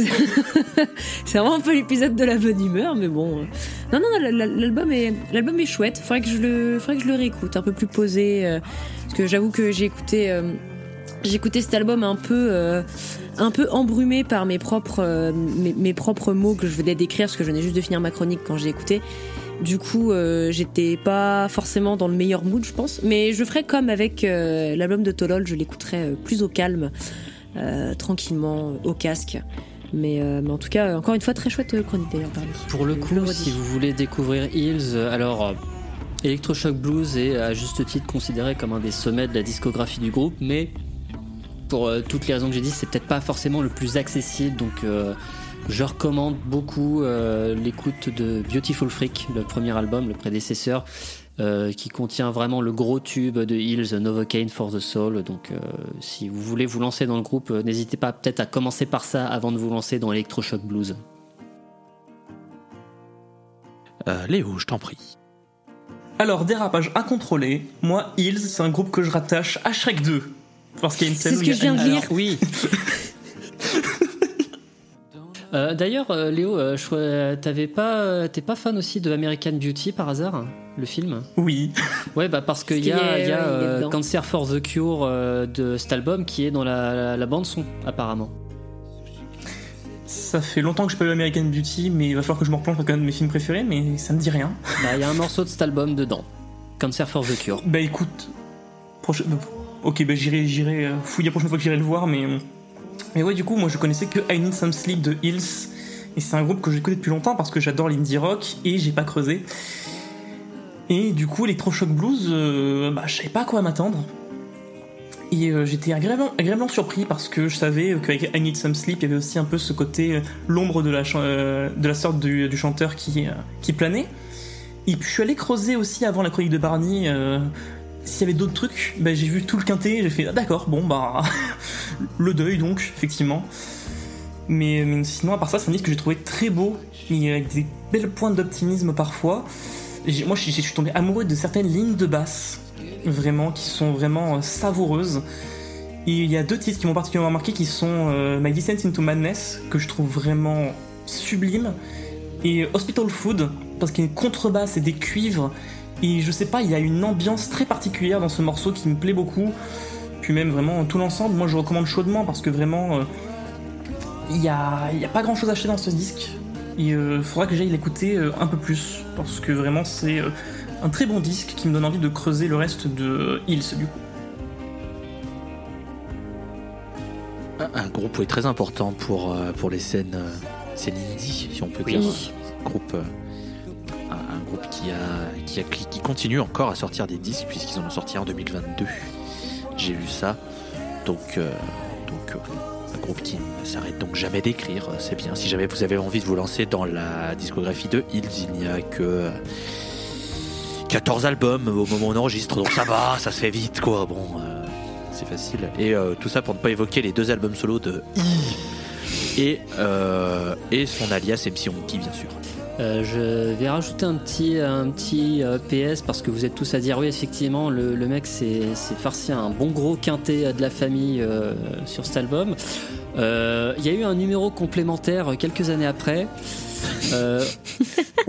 c'est vraiment un peu l'épisode de la bonne humeur, mais bon. Non, non, non, la- la- l'album est, chouette. Faudrait que je le, faudrait que je le réécoute, un peu plus posé. euh, parce que j'avoue que j'ai écouté, euh, cet album un peu, euh, embrumé par mes propres, mots que je venais d'écrire, parce que je venais juste de finir ma chronique quand j'ai écouté. Du coup, j'étais pas forcément dans le meilleur mood, je pense. Mais je ferais comme avec l'album de Tolol, je l'écouterais euh, plus au calme, euh, tranquillement, au casque. Mais, euh, mais en tout cas, encore une fois, très chouette euh, chronique d'ailleurs. Pour le coup, si vous voulez découvrir Hills, alors Electroshock Blues est à juste titre considéré comme un des sommets de la discographie du groupe, mais pour euh, toutes les raisons que j'ai dit, c'est peut-être pas forcément le plus accessible, donc euh, je recommande beaucoup l'écoute de Beautiful Freak, le premier album, le prédécesseur, euh, qui contient vraiment le gros tube de Hills, Novocaine for the Soul. Donc, euh, si vous voulez vous lancer dans le groupe, euh, n'hésitez pas peut-être à commencer par ça avant de vous lancer dans Electroshock Blues. Euh, Léo, je t'en prie. Alors, dérapage incontrôlé. Moi, Hills, c'est un groupe que je rattache à Shrek 2. Parce qu'il y a une scène C'est ce que je viens de. Alors, oui. Euh, D'ailleurs, euh, Léo, euh, t'avais pas, t'es pas fan aussi de American Beauty par hasard, le film? Oui. Ouais, bah parce qu'il y a, y a- euh. Cancer for the Cure euh, de cet album qui est dans la, la- la bande son apparemment. Ça fait longtemps que je pas vu American Beauty, mais il va falloir que je me replonge dans un de mes films préférés, mais ça me dit rien. Bah, il y a un morceau de cet album dedans, Cancer for the Cure. Bah écoute, proche- ok, bah j'irai, j'irai fouiller la prochaine fois que j'irai le voir, mais mais ouais, du coup, moi je connaissais que I Need Some Sleep de Hills, et c'est un groupe que j'écoute depuis longtemps parce que j'adore l'indie rock et j'ai pas creusé. Et du coup, Electroshock Blues, euh, bah je savais pas à quoi m'attendre. Et euh, j'étais agréablement, surpris parce que je savais qu'avec I Need Some Sleep, il y avait aussi un peu ce côté, euh, l'ombre de la, sorte du, chanteur qui, qui planait. Et puis je suis allé creuser aussi avant la chronique de Barney s'il y avait d'autres trucs. Bah, j'ai vu tout le quintet, j'ai fait ah, d'accord, bon bah le deuil donc effectivement. Mais, mais sinon à part ça, c'est un disque que j'ai trouvé très beau avec des belles pointes d'optimisme parfois. Moi je, suis- tombé amoureux de certaines lignes de basse, vraiment qui sont vraiment euh, savoureuses. Il y a deux titres qui m'ont particulièrement marqué qui sont euh, My Descent into Madness que je trouve vraiment sublime et Hospital Food parce qu'il y a une contrebasse et des cuivres et je sais pas il y a une ambiance très particulière dans ce morceau qui me plaît beaucoup. Puis même vraiment tout l'ensemble moi je recommande chaudement parce que vraiment euh, il y, a, y a pas grand chose à acheter dans ce disque. Et il faudra que j'aille l'écouter euh, un peu plus parce que vraiment c'est euh, un très bon disque qui me donne envie de creuser le reste de Hills du coup. Un, groupe oui, très important pour, euh, pour les scènes, euh, scènes indie, si on peut dire. Groupe, euh, groupe qui, continue encore à sortir des disques puisqu'ils en ont sorti en 2022. J'ai vu ça. Donc, euh, euh, un groupe qui ne s'arrête donc jamais d'écrire, euh, c'est bien. Si jamais vous avez envie de vous lancer dans la discographie de Hills, il n'y a que euh, 14 albums au moment où on enregistre, donc ça va, ça se fait vite quoi. Bon, euh, c'est facile. Et euh, tout ça pour ne pas évoquer les deux albums solo de I et, euh, son alias MC Monkey, bien sûr. Euh, je vais rajouter un petit, un petit euh, PS parce que vous êtes tous à dire oui effectivement le, le mec s'est farci un bon gros quintet de la famille euh, sur cet album. Euh, Il y a eu un numéro complémentaire quelques années après. Euh,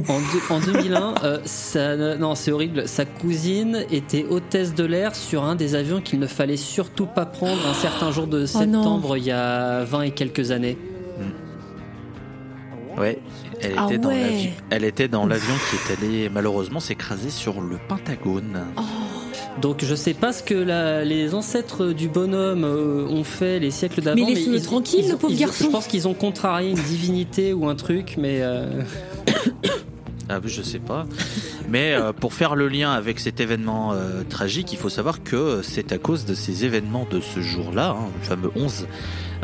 en, deux- en 2001, euh, sa- non c'est horrible. Sa cousine était hôtesse de l'air sur un des avions qu'il ne fallait surtout pas prendre un certain jour de Oh septembre il y a 20 et quelques années. Ouais, elle Ah était, dans ouais. l'avion- elle était dans l'avion qui est allé malheureusement s'écraser sur le Pentagone. Donc je sais pas ce que la- les ancêtres du bonhomme euh, ont fait les siècles d'avant. Mais laissez-le ils- tranquille, ils- le pauvre ils- garçon. Je pense qu'ils ont contrarié une divinité ou un truc, mais euh, Ah, je sais pas. Mais euh, pour faire le lien avec cet événement euh, tragique, il faut savoir que c'est à cause de ces événements de ce jour-là, hein, le fameux 11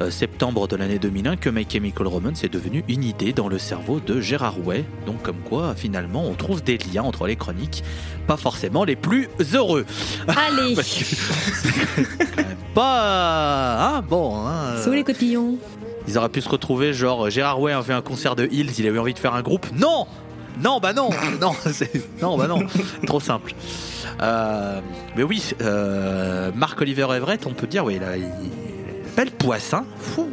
euh, septembre de l'année 2001, que My Chemical Romance est devenu une idée dans le cerveau de Gérard Way. Donc comme quoi, finalement, on trouve des liens entre les chroniques, pas forcément les plus heureux. Allez, quand même pas... Hein, bon, hein, sous les cotillons? ils auraient pu se retrouver, genre Gérard Way a fait un concert de Hills, il a eu envie de faire un groupe. Non Non, bah non Non, c'est- non bah non Trop simple. Euh, mais oui, euh, Marc-Oliver Everett, on peut dire, oui, là, il... belle poisse, hein Fou,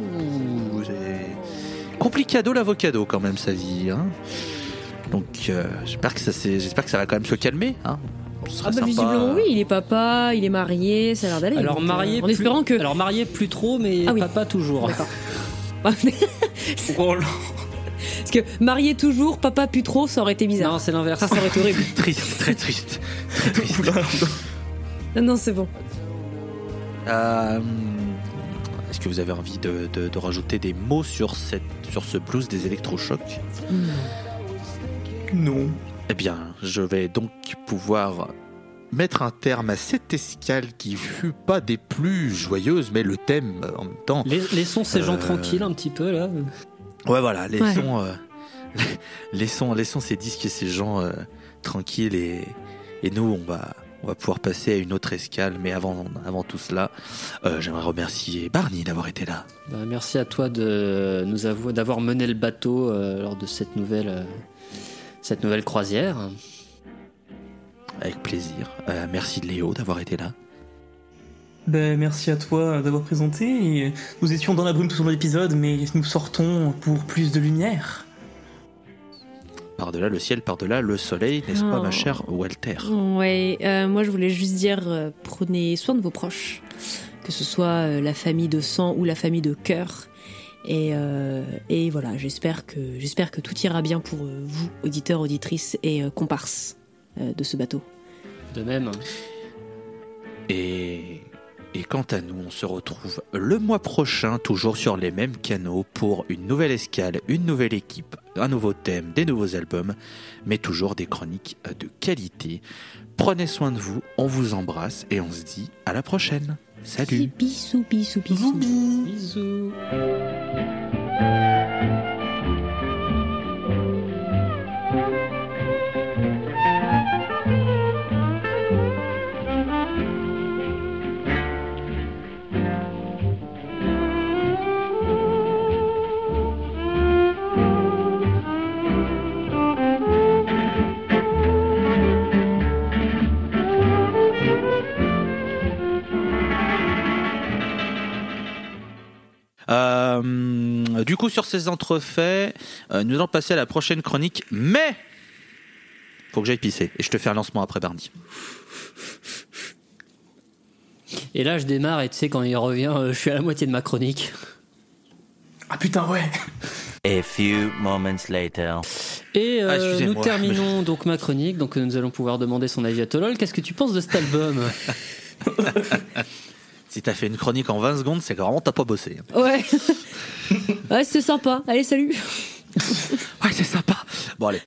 Complicado l'avocado quand même sa vie, hein Donc euh, j'espère que ça s'est- j'espère que ça va quand même se calmer, hein Ah bah sympa. visiblement oui, il est papa, il est marié, ça a l'air d'aller. alors donc, euh, marié, en plus, espérant que. alors marié plus trop, mais Ah oui. papa toujours. D'accord. Oh là. Parce que marié toujours, papa plus trop, ça aurait été bizarre. Non, c'est l'inverse. Enfin, ça aurait été horrible. Triste, très triste. Très triste. Oula. Non, non, c'est bon. Euh, Est-ce que vous avez envie de, de- de rajouter des mots sur, cette, sur ce blues des électrochocs? Non. Eh bien, je vais donc pouvoir mettre un terme à cette escale qui fut pas des plus joyeuses, mais le thème en même temps. Laissons ces gens Euh, tranquilles un petit peu là. Ouais, voilà, laissons, Ouais. euh, laissons, laissons ces disques et ces gens euh, tranquilles et, et nous, on va, on va pouvoir passer à une autre escale. Mais avant, avant tout cela, euh, j'aimerais remercier Barney d'avoir été là. Bah, merci à toi de nous avouer d'avoir mené le bateau euh, lors de cette nouvelle, euh, cette nouvelle croisière. Avec plaisir. Euh, merci Léo d'avoir été là. Ben, merci à toi d'avoir présenté. Et nous étions dans la brume tout au long de l'épisode, mais nous sortons pour plus de lumière. Par-delà le ciel, par-delà le soleil, n'est-ce pas, Oh. ma chère Walter? Ouais, euh, moi je voulais juste dire euh, prenez soin de vos proches, que ce soit euh, la famille de sang ou la famille de cœur. Et, euh, et voilà, j'espère que j'espère que tout ira bien pour euh, vous, auditeurs, auditrices et euh, comparses euh, de ce bateau. De même. Et, et quant à nous, on se retrouve le mois prochain, toujours sur les mêmes canaux, pour une nouvelle escale, une nouvelle équipe, un nouveau thème, des nouveaux albums, mais toujours des chroniques de qualité. Prenez soin de vous, on vous embrasse et on se dit à la prochaine. Salut Bisous, bisous, bisous. Bisous. Euh, du coup, sur ces entrefaits, euh, nous allons passer à la prochaine chronique, mais faut que j'aille pisser et je te fais un lancement après Barney. Et là, je démarre et tu sais, quand il revient, euh, je suis à la moitié de ma chronique. Ah putain, ouais. A few moments later. Et euh, Ah, nous terminons donc ma chronique. Donc nous allons pouvoir demander son avis à Tolol. Qu'est-ce que tu penses de cet album? Si t'as fait une chronique en 20 secondes, c'est que vraiment t'as pas bossé. Ouais. ouais, c'est sympa. Allez, salut. Ouais, c'est sympa. Bon, allez.